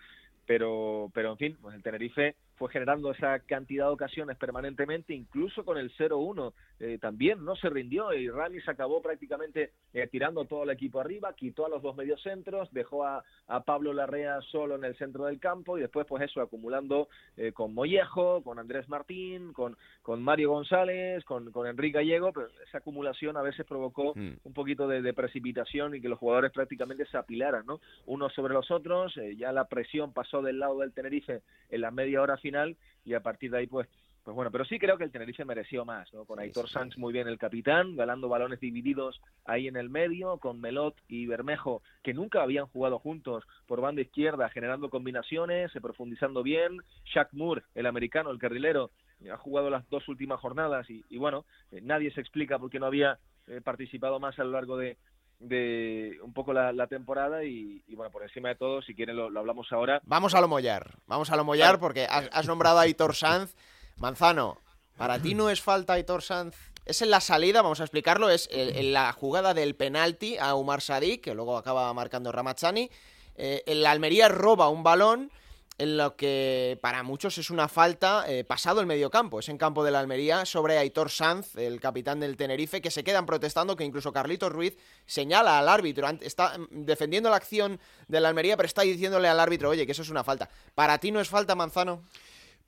pero, pero en fin, pues el Tenerife fue generando esa cantidad de ocasiones permanentemente, incluso con el 0-1 eh, también no se rindió y Ramis acabó prácticamente eh, tirando todo el equipo arriba, quitó a los dos mediocentros, dejó a, a, Pablo Larrea solo en el centro del campo y después pues eso acumulando eh, con Mollejo, con Andrés Martín, con, con Mario González, con, con Enrique Gallego, pero esa acumulación a veces provocó
Mm.
un poquito de, de, precipitación y que los jugadores prácticamente se apilaran, ¿no? Unos sobre los otros, eh, ya la presión pasó del lado del Tenerife en la media hora final y a partir de ahí pues pues bueno, pero sí creo que el Tenerife mereció más, ¿no? Con
Sí,
Aitor
sí,
Sanz muy bien el capitán, ganando balones divididos ahí en el medio, con Melot y Bermejo, que nunca habían jugado juntos por banda izquierda, generando combinaciones, eh, profundizando bien. Shaq Moore, el americano, el carrilero, ha jugado las dos últimas jornadas y, y bueno, eh, nadie se explica por qué no había eh, participado más a lo largo de, de un poco la, la temporada y, y, bueno, por encima de todo, si quieren lo, lo, hablamos ahora.
Vamos a lo mollar, vamos a lo mollar claro. porque has, has, nombrado a Aitor Sanz. Manzano, ¿para ti no es falta Aitor Sanz? Es en la salida, vamos a explicarlo, es en, en la jugada del penalti a Umar Sadik, que luego acaba marcando Ramazzani. Eh, el Almería roba un balón, en lo que para muchos es una falta eh, pasado el mediocampo, es en campo de la Almería, sobre Aitor Sanz, el capitán del Tenerife, que se quedan protestando, que incluso Carlitos Ruiz señala al árbitro, está mm, defendiendo la acción de la Almería, pero está diciéndole al árbitro, oye, que eso es una falta. ¿Para ti no es falta, Manzano?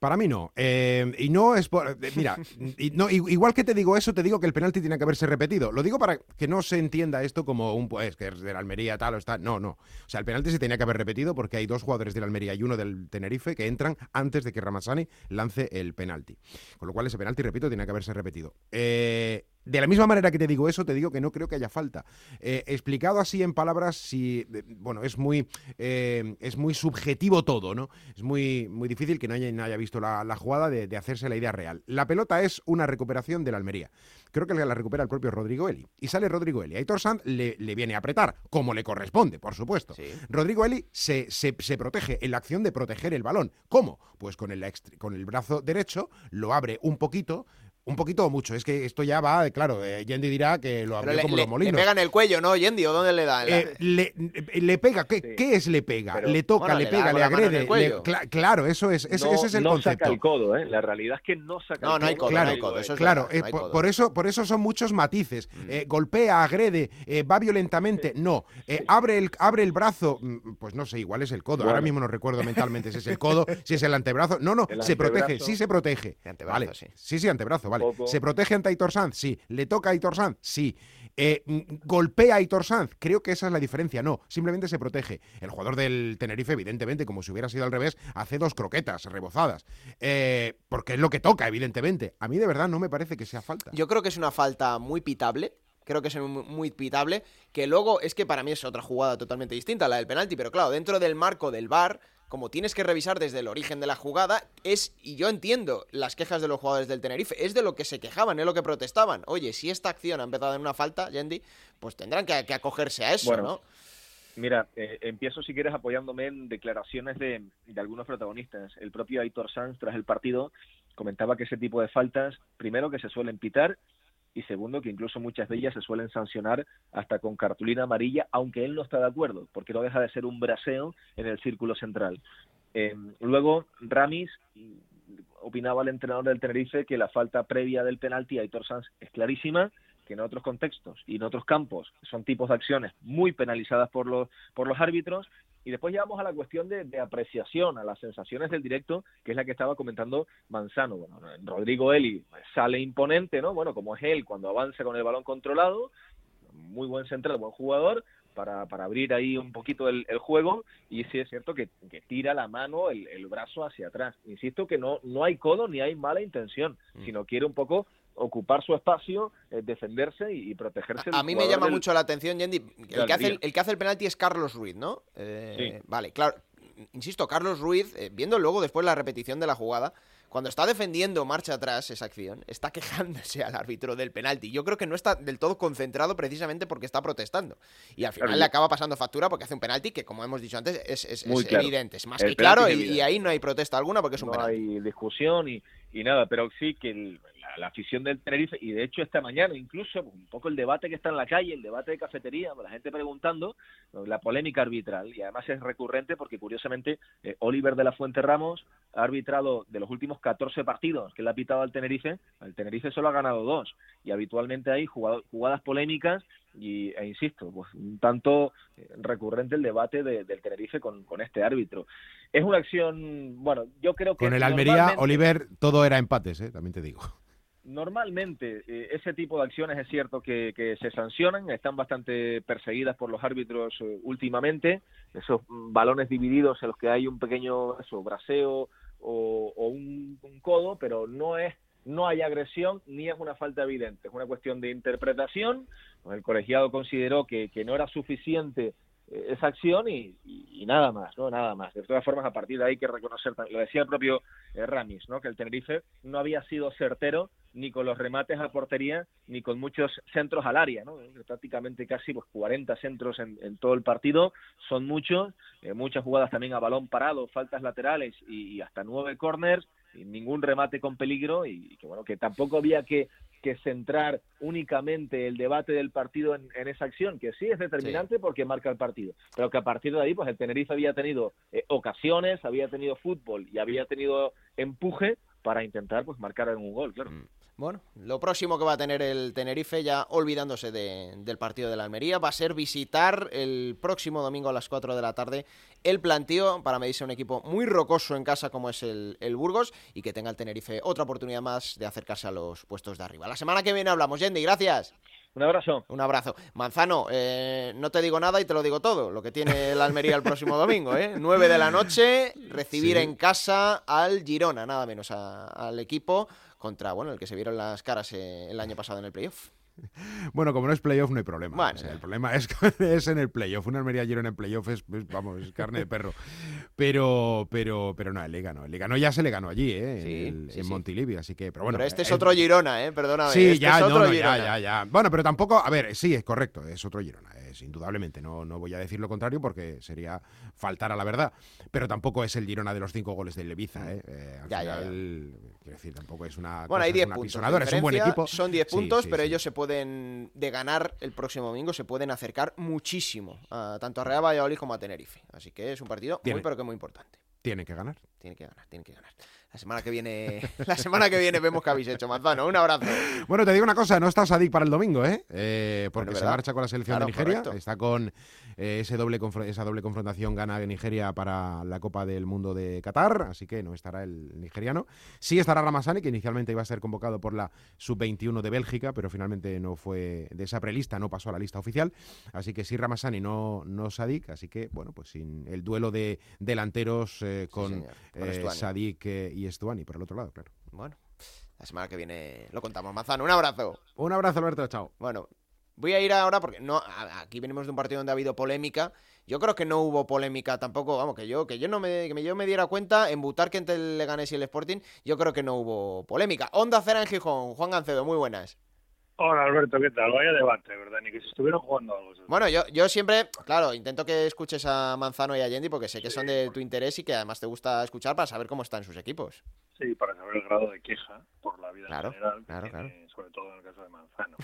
Para mí no. Eh, y no es por. eh, Mira, y no, igual que te digo eso, te digo que el penalti tiene que haberse repetido. Lo digo para que no se entienda esto como un pues que es de la Almería tal o está. No, no. O sea, el penalti se tenía que haber repetido porque hay dos jugadores de la Almería y uno del Tenerife que entran antes de que Ramazzani lance el penalti. Con lo cual ese penalti, repito, tiene que haberse repetido. Eh, de la misma manera que te digo eso, te digo que no creo que haya falta. Eh, explicado así en palabras, si, bueno, es muy, eh, es muy subjetivo todo, ¿no? Es muy, muy difícil que no haya, no haya visto la, la jugada de, de hacerse la idea real. La pelota es una recuperación de la Almería. Creo que la recupera el propio Rodrigo Eli. Y sale Rodrigo Eli. Aitor Sanz le, le viene a apretar, como le corresponde, por supuesto. Rodrigo Eli se, se- se protege en la acción de proteger el balón. ¿Cómo? Pues con el, con el brazo derecho lo abre un poquito. Un poquito o mucho, es que esto ya va, claro, eh, Yendi dirá que lo abrió como
le-
los molinos.
le pega en el cuello, ¿no, Yendi? ¿O dónde le da? La-
Eh, le, le pega, ¿qué, qué es le pega?
Pero-
le toca,
Bueno,
le pega, le agrede. le- claro, eso es, ese,
no,
ese es el
no
concepto.
saca el codo, ¿eh? La realidad es que no saca
No,
el
no hay
codo.
claro,
no hay codo, eso es
claro,
verdad,
eh,
no hay
por,
codo.
por eso, por eso son muchos matices. Eh, golpea, agrede, eh, va violentamente, no. Eh, abre, el, abre el brazo, mm, pues no sé, igual es el codo. Ahora mismo no recuerdo mentalmente si es el codo, si es el antebrazo. No, no,
El
se protege, sí se protege.
Antebrazo,
vale,
sí.
sí, sí, antebrazo, vale.
Poco.
¿Se protege ante Aitor Sanz? Sí. ¿Le toca a Aitor Sanz? Sí. Eh, mm, ¿Golpea a Aitor Sanz? Creo que esa es la diferencia. No, simplemente se protege. El jugador del Tenerife, evidentemente, como si hubiera sido al revés, hace dos croquetas rebozadas. Eh, porque es lo que toca, evidentemente. A mí de verdad no me parece que sea falta.
Yo creo que es una falta muy pitable. Creo que es muy, muy pitable. Que luego es que para mí es otra jugada totalmente distinta, la del penalti. Pero claro, dentro del marco del VAR, como tienes que revisar desde el origen de la jugada, es, y yo entiendo las quejas de los jugadores del Tenerife, es de lo que se quejaban, es lo que protestaban. Oye, si esta acción ha empezado en una falta, Yendi, pues tendrán que, que acogerse a eso,
Bueno,
¿no?
Mira, eh, empiezo si quieres apoyándome en declaraciones de, de algunos protagonistas. El propio Aitor Sanz, tras el partido, comentaba que ese tipo de faltas, primero que se suelen pitar y segundo que incluso muchas de ellas se suelen sancionar hasta con cartulina amarilla, aunque él no está de acuerdo, porque no deja de ser un braseo en el círculo central. Eh, luego, Ramis mm, opinaba el entrenador del Tenerife que la falta previa del penalti a Aitor Sanz es clarísima, que en otros contextos y en otros campos son tipos de acciones muy penalizadas por los, por los árbitros. Y después llegamos a la cuestión de, de apreciación, a las sensaciones del directo, que es la que estaba comentando Manzano. Bueno, Rodrigo Eli sale imponente, ¿no? Bueno, como es él cuando avanza con el balón controlado, muy buen central, buen jugador, para, para abrir ahí un poquito el, el juego y sí es cierto que, que tira la mano, el, el brazo hacia atrás. Insisto que no, no hay codo ni hay mala intención, sino quiere un poco ocupar su espacio, eh, defenderse y, y protegerse.
A mí me llama
del-
mucho la atención, Yendi. El que, hace el,
Almería.
el que hace el penalti es Carlos Ruiz, ¿no? Eh,
Sí.
Vale, claro. Insisto, Carlos Ruiz, eh, viendo luego después la repetición de la jugada, cuando está defendiendo marcha atrás esa acción, está quejándose al árbitro del penalti. Yo creo que no está del todo concentrado precisamente porque está protestando. Y al final
Claro,
le acaba pasando factura porque hace un penalti que, como hemos dicho antes, es, es-
Muy
es
claro.
evidente. Es más
El
que claro y, ahí no hay protesta alguna porque es un
no
penalti.
hay discusión y, y nada, pero sí que el- la, la afición del Tenerife, y de hecho esta mañana incluso pues, un poco el debate que está en la calle, el debate de cafetería, la gente preguntando, la polémica arbitral, y además es recurrente porque curiosamente eh, Oliver de la Fuente Ramos ha arbitrado de los últimos 14 partidos que le ha pitado al Tenerife, el Tenerife solo ha ganado dos, y habitualmente hay jugado- jugadas polémicas y, e insisto, pues un tanto eh, recurrente el debate de- del Tenerife con, con este árbitro. Es una acción, bueno, yo creo que
Con el Almería, Oliver, todo era empates, ¿eh? también te digo.
Normalmente eh, ese tipo de acciones es cierto que, que se sancionan, están bastante perseguidas por los árbitros eh, últimamente, esos mm, balones divididos en los que hay un pequeño eso, braseo o, o un, un codo, pero no es no hay agresión ni es una falta evidente, es una cuestión de interpretación. El colegiado consideró que, que no era suficiente esa acción y, nada más, ¿no? Nada más. De todas formas, a partir de ahí hay que reconocer, lo decía el propio eh, Ramis, ¿no? Que el Tenerife no había sido certero ni con los remates a portería ni con muchos centros al área, ¿no? Prácticamente casi pues 40 centros en, todo el partido, son muchos, eh, muchas jugadas también a balón parado, faltas laterales y, y hasta nueve corners, y ningún remate con peligro y, que bueno, que tampoco había que que centrar únicamente el debate del partido en, en esa acción, que sí es determinante porque marca el partido, pero que a partir de ahí, pues el Tenerife había tenido eh, ocasiones, había tenido fútbol y había tenido empuje para intentar pues marcar un gol, claro.
Bueno, lo próximo que va a tener el Tenerife, ya olvidándose de- del partido de la Almería, va a ser visitar el próximo domingo a las 4 de la tarde el plantío para medirse a un equipo muy rocoso en casa como es el, el Burgos y que tenga el Tenerife otra oportunidad más de acercarse a los puestos de arriba. La semana que viene hablamos, Yendi, gracias.
Un abrazo.
Un abrazo. Manzano, eh, no te digo nada y te lo digo todo, lo que tiene la Almería el próximo domingo, ¿eh? 9 de la noche, recibir
Sí.
en casa al Girona, nada menos a- al equipo contra, bueno, el que se vieron las caras eh, el año pasado en el playoff.
Bueno, como no es playoff, no hay problema.
Bueno,
O sea,
ya.
el problema es, es en el playoff. Una Almería Girona en playoff es, es, vamos, es carne de perro. Pero, pero, pero no, no. El Liga no ya se le ganó allí, ¿eh?
Sí,
en, el-
sí,
en
sí.
Montilivi, así que, pero bueno.
pero este es
eh,
otro Girona, ¿eh? Perdóname.
Sí,
este
ya,
es
no,
otro
no, ya,
Girona.
ya, ya. Bueno, pero tampoco, a ver, sí, es correcto, es otro Girona, es indudablemente, no, no voy a decir lo contrario porque sería faltar a la verdad, pero tampoco es el Girona de los cinco goles del Leviza, ¿eh? Eh, al
Ya, ya,
quiero decir, tampoco es una
Bueno,
cosa,
hay
es
10
una
puntos.
es un buen equipo.
Son 10
Sí,
puntos, pero ellos se pueden, de ganar el próximo domingo, se pueden acercar muchísimo, a, tanto a Real Valladolid como a Tenerife. Así que es un partido
Tiene-
muy, pero que muy importante.
Tienen que ganar.
Tiene que ganar, tiene que ganar. La semana que viene, la semana que viene vemos qué habéis hecho, Manzano. Un abrazo.
Bueno, te digo una cosa, no está Sadik para el domingo, ¿eh? Eh, porque
Bueno,
se marcha con la selección
Claro,
de Nigeria,
correcto.
está con eh, ese doble esa doble confrontación gana Nigeria para la Copa del Mundo de Qatar, así que no estará el nigeriano. Sí estará Ramazani, que inicialmente iba a ser convocado por la Sub-21 de Bélgica, pero finalmente no fue de esa prelista, no pasó a la lista oficial, así que sí Ramazani, no, no Sadik, así que, bueno, pues sin el duelo de delanteros eh, con
señor, con
eh. Sadik eh, y Estuani por el otro lado, claro.
Bueno, la semana que viene lo contamos, Manzano. Un abrazo.
Un abrazo, Alberto, chao.
Bueno, voy a ir ahora porque no aquí venimos de un partido donde ha habido polémica. Yo creo que no hubo polémica tampoco, vamos, que yo que yo no me que yo me diera cuenta en Butarque entre el Leganés y el Sporting, yo creo que no hubo polémica. Onda Cera en Gijón, Juan Gancedo, muy buenas.
Hola Alberto, ¿qué tal? Vaya debate, ¿verdad? Ni que se estuvieran jugando algo.
Bueno, yo, yo siempre, claro, intento que escuches a Manzano y a Yendi porque sé que son de tu interés y que además te gusta escuchar para saber cómo están sus equipos.
Sí, para saber el grado de queja por la vida
Claro,
en general,
claro,
tiene, sobre todo en el caso de Manzano.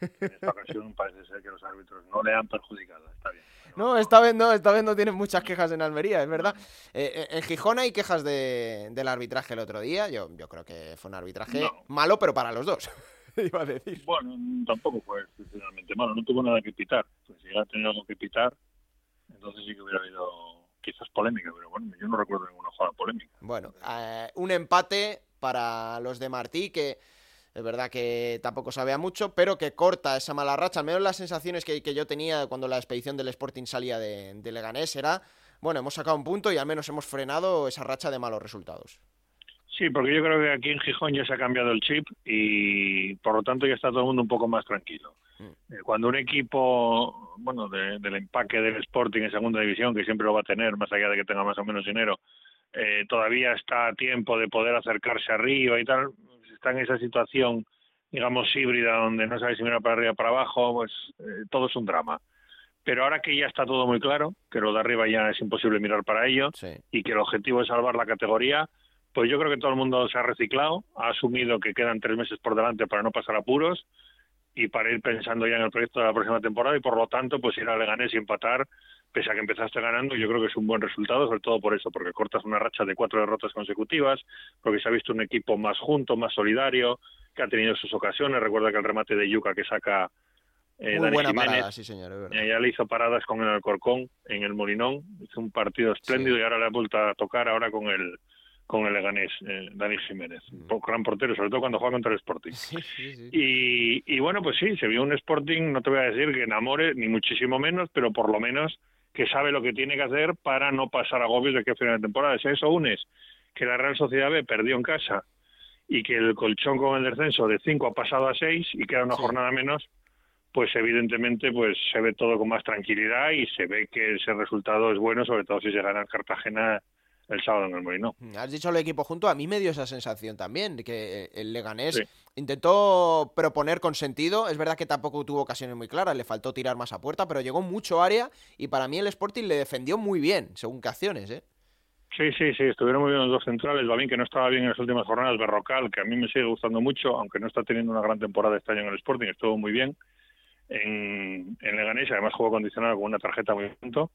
En esta ocasión parece ser que los árbitros no le han perjudicado, está bien.
No, esta vez no, esta vez no tienen muchas quejas en Almería, es verdad. Eh, eh, en Gijón hay quejas de, del arbitraje el otro día. Yo, yo creo que fue un arbitraje
No.
malo, pero para los dos. Iba a decir.
Bueno, tampoco fue especialmente malo, no tuvo nada que pitar. Pues si hubiera tenido algo que pitar, entonces sí que hubiera habido quizás polémica, pero bueno, yo no recuerdo ninguna jugada polémica.
Bueno, eh, un empate para los de Martí, que es verdad que tampoco sabía mucho, pero que corta esa mala racha. Al menos las sensaciones que, que yo tenía cuando la expedición del Sporting salía de, de Leganés era, bueno, hemos sacado un punto y al menos hemos frenado esa racha de malos resultados.
Sí, porque yo creo que aquí en Gijón ya se ha cambiado el chip y por lo tanto ya está todo el mundo un poco más tranquilo. Eh, Cuando un equipo, bueno, de- del empaque del Sporting en segunda división, que siempre lo va a tener, más allá de que tenga más o menos dinero, eh, todavía está a tiempo de poder acercarse arriba y tal, está en esa situación, digamos, híbrida, donde no sabe si mirar para arriba o para abajo, pues eh, todo es un drama. Pero ahora que ya está todo muy claro, que lo de arriba ya es imposible mirar para ello y que el objetivo es salvar la categoría, pues yo creo que todo el mundo se ha reciclado, ha asumido que quedan tres meses por delante para no pasar apuros y para ir pensando ya en el proyecto de la próxima temporada y por lo tanto pues ir a Leganés y empatar, pese a que empezaste ganando, yo creo que es un buen resultado, sobre todo por eso, porque cortas una racha de cuatro derrotas consecutivas, porque se ha visto un equipo más junto, más solidario, que ha tenido sus ocasiones, recuerda que el remate de Yuca que saca eh,
Muy
Dani
buena
Jiménez,
parada, sí señor, es verdad.
eh, ya le hizo paradas con el Alcorcón en el Molinón, hizo un partido espléndido y ahora le ha vuelto a tocar ahora con el con el Leganés, eh, Dani Jiménez, gran portero, sobre todo cuando juega contra el Sporting. Y, y bueno, pues sí, se vio un Sporting, no te voy a decir que enamore, ni muchísimo menos, pero por lo menos que sabe lo que tiene que hacer para no pasar agobios de que final de temporada. Si a eso unes que la Real Sociedad B perdió en casa y que el colchón con el descenso de 5 ha pasado a 6 y queda una jornada menos, pues evidentemente pues se ve todo con más tranquilidad y se ve que ese resultado es bueno, sobre todo si se gana el Cartagena el sábado en el Molinón.
Has dicho el equipo junto, a mí me dio esa sensación también, que eh, el Leganés
Sí.
intentó proponer con sentido, es verdad que tampoco tuvo ocasiones muy claras, le faltó tirar más a puerta, pero llegó mucho área y para mí el Sporting le defendió muy bien, según qué acciones, ¿eh?
Sí, sí, sí, estuvieron muy bien los dos centrales. Babín, que no estaba bien en las últimas jornadas, Berrocal, que a mí me sigue gustando mucho, aunque no está teniendo una gran temporada este año en el Sporting, estuvo muy bien. En, en Leganés, además jugó condicionado con una tarjeta muy punto.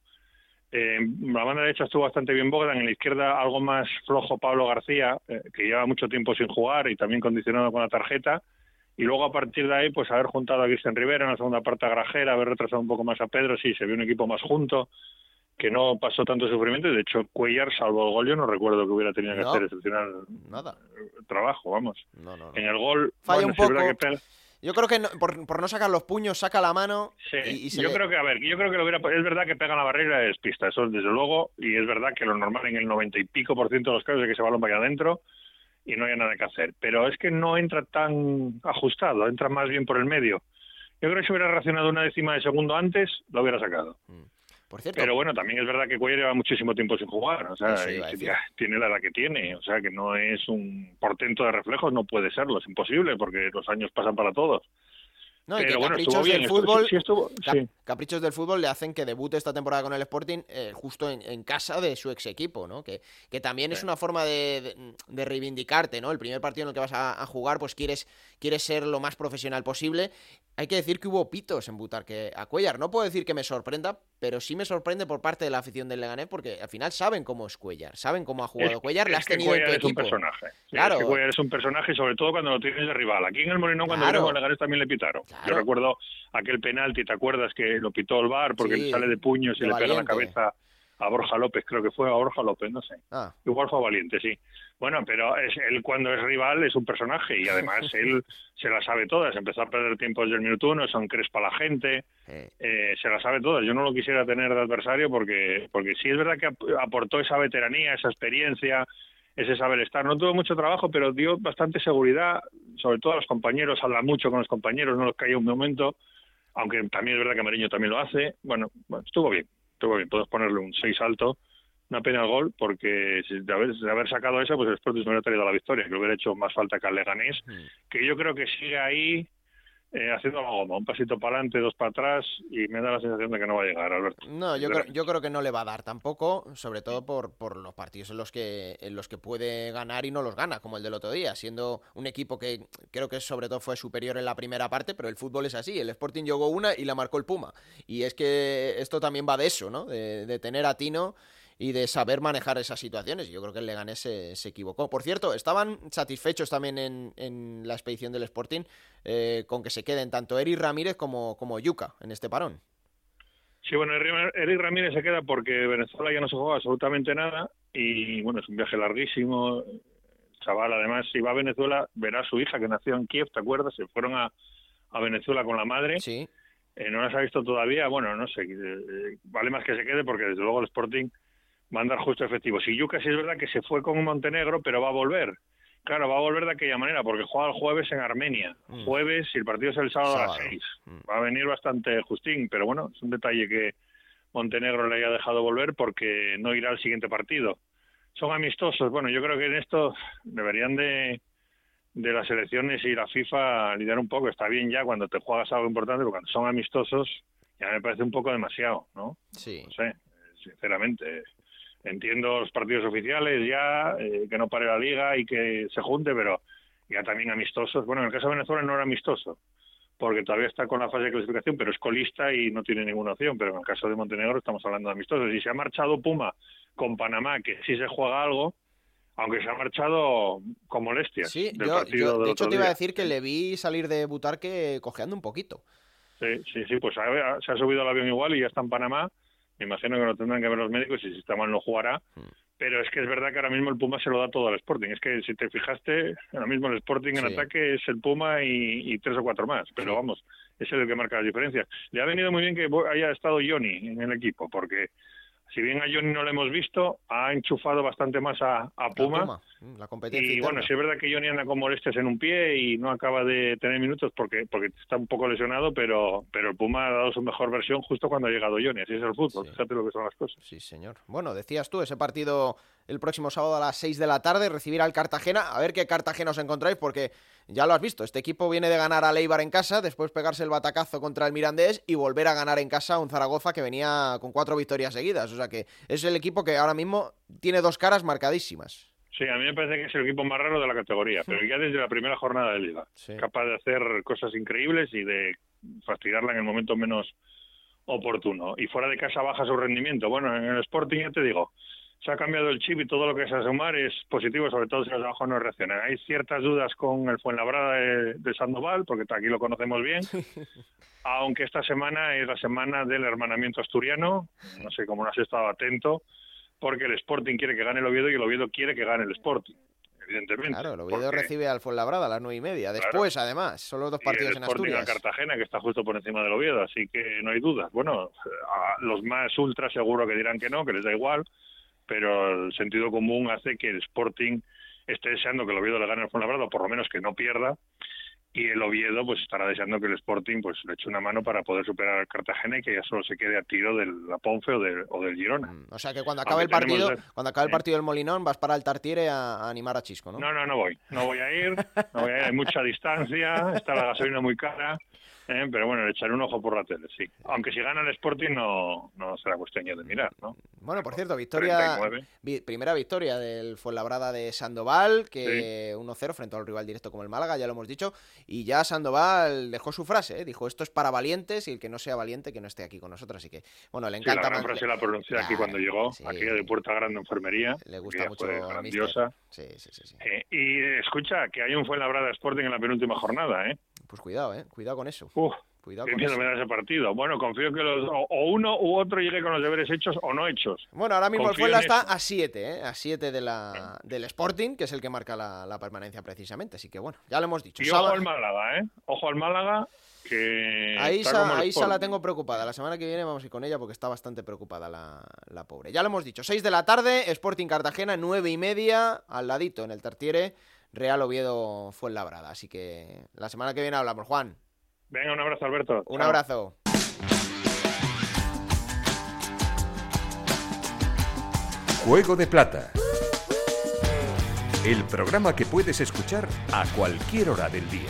Eh, la banda derecha estuvo bastante bien Bogdan, en la izquierda algo más flojo Pablo García, eh, que lleva mucho tiempo sin jugar y también condicionado con la tarjeta. Y luego a partir de ahí, pues haber juntado a Cristian Rivera en la segunda parte a Grajera, haber retrasado un poco más a Pedro, sí, se vio un equipo más junto, que no pasó tanto sufrimiento. y De hecho, Cuellar, salvo el gol, yo no recuerdo que hubiera tenido que
No.
hacer excepcional
Nada.
trabajo, vamos.
No, no, no.
En el gol,
Falla
bueno,
un poco.
que
Yo creo que no- por, por no sacar los puños, saca la mano
Sí,
y, y se
yo
le-
creo que, a ver, yo creo que lo hubiera, es verdad que pega la barrera y despista, eso desde luego, y es verdad que lo normal en el noventa y pico por ciento de los casos es que ese balón vaya adentro y no haya nada que hacer, pero es que no entra tan ajustado, entra más bien por el medio. Yo creo que si hubiera reaccionado una décima de segundo antes, lo hubiera sacado.
Por cierto,
Pero bueno, también es verdad que Cuellar lleva muchísimo tiempo sin jugar, o sea, ya tiene la edad que tiene, o sea, que no es un portento de reflejos, no puede serlo, es imposible porque los años pasan para todos.
No, y que
bueno,
caprichos
bien,
del fútbol,
sí, sí estuvo-
cap-
sí.
caprichos del fútbol le hacen que debute esta temporada con el Sporting eh, justo en, en casa de su ex equipo, ¿no? Que, que también es una forma de, de- de reivindicarte, ¿no? El primer partido en el que vas a, a jugar, pues quieres, quieres ser lo más profesional posible. Hay que decir que hubo pitos en Butarque a Cuellar. No puedo decir que me sorprenda, pero sí me sorprende por parte de la afición del Leganés porque al final saben cómo es Cuellar, saben cómo ha jugado
Es-
Cuellar, le
es
has
que
tenido en tu
Cuellar es un
equipo.
personaje. Sí,
Claro.
es que Cuellar es un personaje, sobre todo cuando lo tienes de rival. Aquí en el Molinón, cuando
Claro.
con Leganés, también le pitaron. Yo recuerdo aquel penalti, ¿te acuerdas que lo pitó el VAR porque
Sí,
le sale de puños y le pega la cabeza a Borja López? Creo que fue a Borja López, no sé.
Ah,
Igual fue valiente, sí. Bueno, pero es, él cuando es rival es un personaje y además él se la sabe todas. Empezó a perder tiempo desde el minuto uno, son crespa la gente, eh, se la sabe todas. Yo no lo quisiera tener de adversario porque, porque sí es verdad que ap- aportó esa veteranía, esa experiencia, ese saber estar. No tuvo mucho trabajo, pero dio bastante seguridad, sobre todo a los compañeros, habla mucho con los compañeros, no los calla un momento, aunque también es verdad que Mariño también lo hace. Bueno, bueno, estuvo bien, estuvo bien. Puedes ponerle un 6 alto. Una pena el gol, porque si de haber, de haber sacado esa, pues el Sporting no hubiera traído la victoria, que le hubiera hecho más falta que al Leganés, que yo creo que sigue ahí eh, haciendo la goma, un pasito para adelante, dos para atrás, y me da la sensación de que no va a llegar, Alberto.
No, yo creo, yo creo que no le va a dar tampoco, sobre todo por, por los partidos en los que en los que puede ganar y no los gana, como el del otro día, siendo un equipo que creo que sobre todo fue superior en la primera parte, pero el fútbol es así, el Sporting llegó una y la marcó el Puma. Y es que esto también va de eso, ¿no? De, de tener a Tino y de saber manejar esas situaciones. Yo creo que el Leganés se, se equivocó. Por cierto, estaban satisfechos también en, en la expedición del Sporting eh, con que se queden tanto Eric Ramírez como, como Yuca en este parón.
Sí, bueno, Eri- Eric Ramírez se queda porque Venezuela ya no se juega absolutamente nada y bueno, es un viaje larguísimo. El chaval, además, si va a Venezuela, verá a su hija que nació en Kiev, ¿te acuerdas? Se fueron a, a Venezuela con la madre.
Sí.
Eh, no las ha visto todavía. Bueno, no sé, eh, vale más que se quede porque desde luego el Sporting va a andar justo efectivo. Si Yuca sí es verdad que se fue con Montenegro, pero va a volver. Claro, va a volver de aquella manera porque juega el jueves en Armenia.
Mm.
Jueves y el partido es el sábado, a las
Sábado.
seis. Va a venir bastante justín, pero bueno, es un detalle que Montenegro le haya dejado volver porque no irá al siguiente partido. Son amistosos. Bueno, yo creo que en esto deberían de, de las elecciones y la FIFA lidiar un poco. Está bien ya cuando te juegas algo importante, pero cuando son amistosos ya me parece un poco demasiado, ¿no?
Sí.
No sé, sinceramente. Entiendo los partidos oficiales ya, eh, que no pare la liga y que se junte, pero ya también amistosos. Bueno, en el caso de Venezuela no era amistoso, porque todavía está con la fase de clasificación, pero es colista y no tiene ninguna opción. Pero en el caso de Montenegro estamos hablando de amistosos. Y se ha marchado Puma con Panamá, que sí se juega algo, aunque se ha marchado con molestias
Sí,
del
yo,
partido
yo,
del
de hecho te iba a decir que le vi salir de Butarque cojeando un poquito.
Sí, sí, sí, pues ha- se ha subido al avión igual y ya está en Panamá. Me imagino que lo tendrán que ver los médicos y si está mal no jugará.
Hmm.
Pero es que es verdad que ahora mismo el Puma se lo da todo al Sporting. Es que si te fijaste, ahora mismo el Sporting en
Sí.
ataque es el Puma y, y tres o cuatro más. Pero vamos, es el que marca las diferencias. Le ha venido muy bien que haya estado Johnny en el equipo, porque si bien a Johnny no lo hemos visto, ha enchufado bastante más a, a Puma.
Puma. La competencia.
Y bueno, sí es verdad que Johnny anda con molestias en un pie y no acaba de tener minutos porque porque está un poco lesionado, pero pero el Puma ha dado su mejor versión justo cuando ha llegado Johnny. Así es el fútbol, fíjate lo que son las cosas.
Sí, señor. Bueno, decías tú, ese partido el próximo sábado a las 6 de la tarde, recibir al Cartagena. A ver qué Cartagena os encontráis, porque ya lo has visto, este equipo viene de ganar a Leibar en casa, después pegarse el batacazo contra el Mirandés y volver a ganar en casa a un Zaragoza que venía con cuatro victorias seguidas. O sea que es el equipo que ahora mismo tiene dos caras marcadísimas.
Sí, a mí me parece que es el equipo más raro de la categoría, pero ya desde la primera jornada de liga. Capaz de hacer cosas increíbles y de fastidiarla en el momento menos oportuno. Y fuera de casa baja su rendimiento. Bueno, en el Sporting ya te digo, se ha cambiado el chip y todo lo que es a sumar es positivo, sobre todo si los abajo no reaccionan. Hay ciertas dudas con el Fuenlabrada de, de Sandoval, porque aquí lo conocemos bien, aunque esta semana es la semana del hermanamiento asturiano, no sé cómo no has estado atento, porque el Sporting quiere que gane el Oviedo y el Oviedo quiere que gane el Sporting, evidentemente.
Claro, el Oviedo
porque-
recibe al Fuenlabrada a las nueve y media. Después, además, son los dos
y
partidos
el
en
Sporting a
Asturias.
Cartagena, que está justo por encima del Oviedo, así que no hay dudas. Bueno, a los más ultra seguro que dirán que no, que les da igual, pero el sentido común hace que el Sporting esté deseando que el Oviedo le gane al Fuenlabrada, o por lo menos que no pierda, y el Oviedo pues estará deseando que el Sporting pues le eche una mano para poder superar al Cartagena y que ya solo se quede a tiro del la Ponfe o del, o del Girona.
O sea que cuando acabe el
Aunque
partido, cuando acabe el partido del Molinón, vas para el Tartiere a, a animar a Chisco, ¿no?
No, no, no voy. No voy a ir. No voy a ir. Hay mucha distancia. Está la gasolina muy cara. ¿Eh? Pero bueno, le echaré un ojo por la tele, sí. Aunque si gana el Sporting no, no será cuestión ya de mirar, ¿no?
Bueno, por cierto, victoria,
39.
vi- primera victoria del Fuenlabrada de Sandoval, que 1-0 frente a un rival directo como el Málaga, ya lo hemos dicho, y ya Sandoval dejó su frase, ¿eh? dijo, esto es para valientes y el que no sea valiente que no esté aquí con nosotros, así que, bueno, le
Sí, la
encanta...
gran
más-
frase la pronunció aquí cuando llegó, aquella de Puerta Grande Enfermería.
Le gusta mucho
fue grandiosa.
Sí, sí, sí, sí.
Eh, y escucha, que hay un Fuenlabrada Sporting en la penúltima jornada, ¿eh?
Pues cuidado, ¿eh? Cuidado con eso.
Uf,
Cuidado con eso.
ese partido. Bueno, confío que los, o, o uno u otro llegue con los deberes hechos o no hechos.
Bueno, ahora mismo
Confío
el Fuenla
en
está a 7, ¿eh? A 7 de la, del Sporting, que es el que marca la, la permanencia precisamente, así que bueno, ya lo hemos dicho.
Y
Sábado-
ojo al Málaga, ¿eh? Ojo al Málaga, que
Ahí, Isa, la tengo preocupada. La semana que viene vamos a ir con ella porque está bastante preocupada la, la pobre. Ya lo hemos dicho. 6 de la tarde, Sporting Cartagena, 9 y media, al ladito en el Tartiere, Real Oviedo Fuenlabrada. Así que la semana que viene hablamos. Juan,
Venga, un abrazo, Alberto.
un
Chao.
abrazo.
Juego de Plata. El programa que puedes escuchar a cualquier hora del día.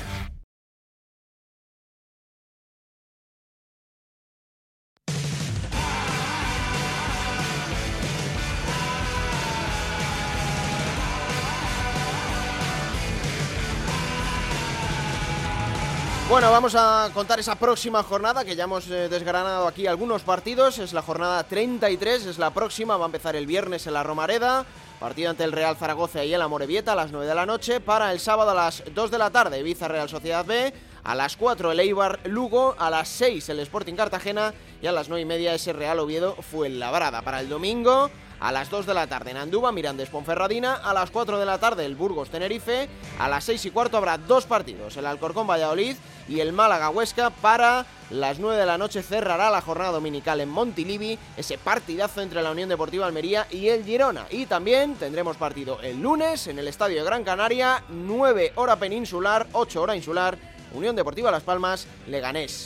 Bueno, vamos a contar esa próxima jornada que ya hemos eh, desgranado aquí algunos partidos. Es la jornada 33, es la próxima. Va a empezar el viernes en la Romareda. Partido ante el Real Zaragoza y el Amorebieta a las 9 de la noche. Para el sábado a las 2 de la tarde, Ibiza Real Sociedad B. A las 4 el Eibar Lugo. A las 6 el Sporting Cartagena. Y a las 9 y media ese Real Oviedo Fuenlabrada. Para el domingo. A las 2 de la tarde en Andúba, Mirandés Ponferradina. A las 4 de la tarde el Burgos Tenerife. A las 6 y cuarto habrá dos partidos: el Alcorcón Valladolid y el Málaga Huesca. Para las 9 de la noche cerrará la jornada dominical en Montilivi. Ese partidazo entre la Unión Deportiva Almería y el Girona. Y también tendremos partido el lunes en el Estadio de Gran Canaria. 9 hora peninsular, 8 hora insular. Unión Deportiva Las Palmas, Leganés.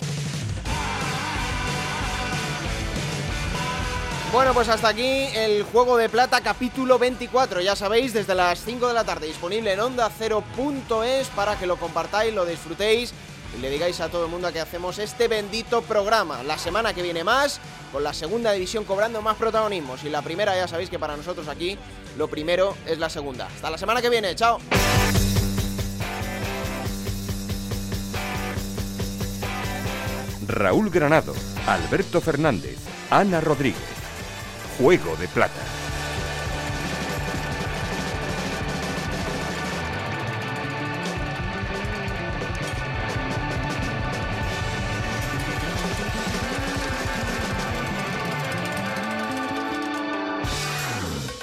Bueno, pues hasta aquí el Juego de Plata capítulo 24. Ya sabéis, desde las 5 de la tarde disponible en onda 0.es para que lo compartáis, lo disfrutéis y le digáis a todo el mundo que hacemos este bendito programa. La semana que viene más, con la segunda división cobrando más protagonismo. Y la primera ya sabéis que para nosotros aquí lo primero es la segunda. Hasta la semana que viene, chao.
Raúl Granado, Alberto Fernández, Ana Rodríguez. Juego de Plata.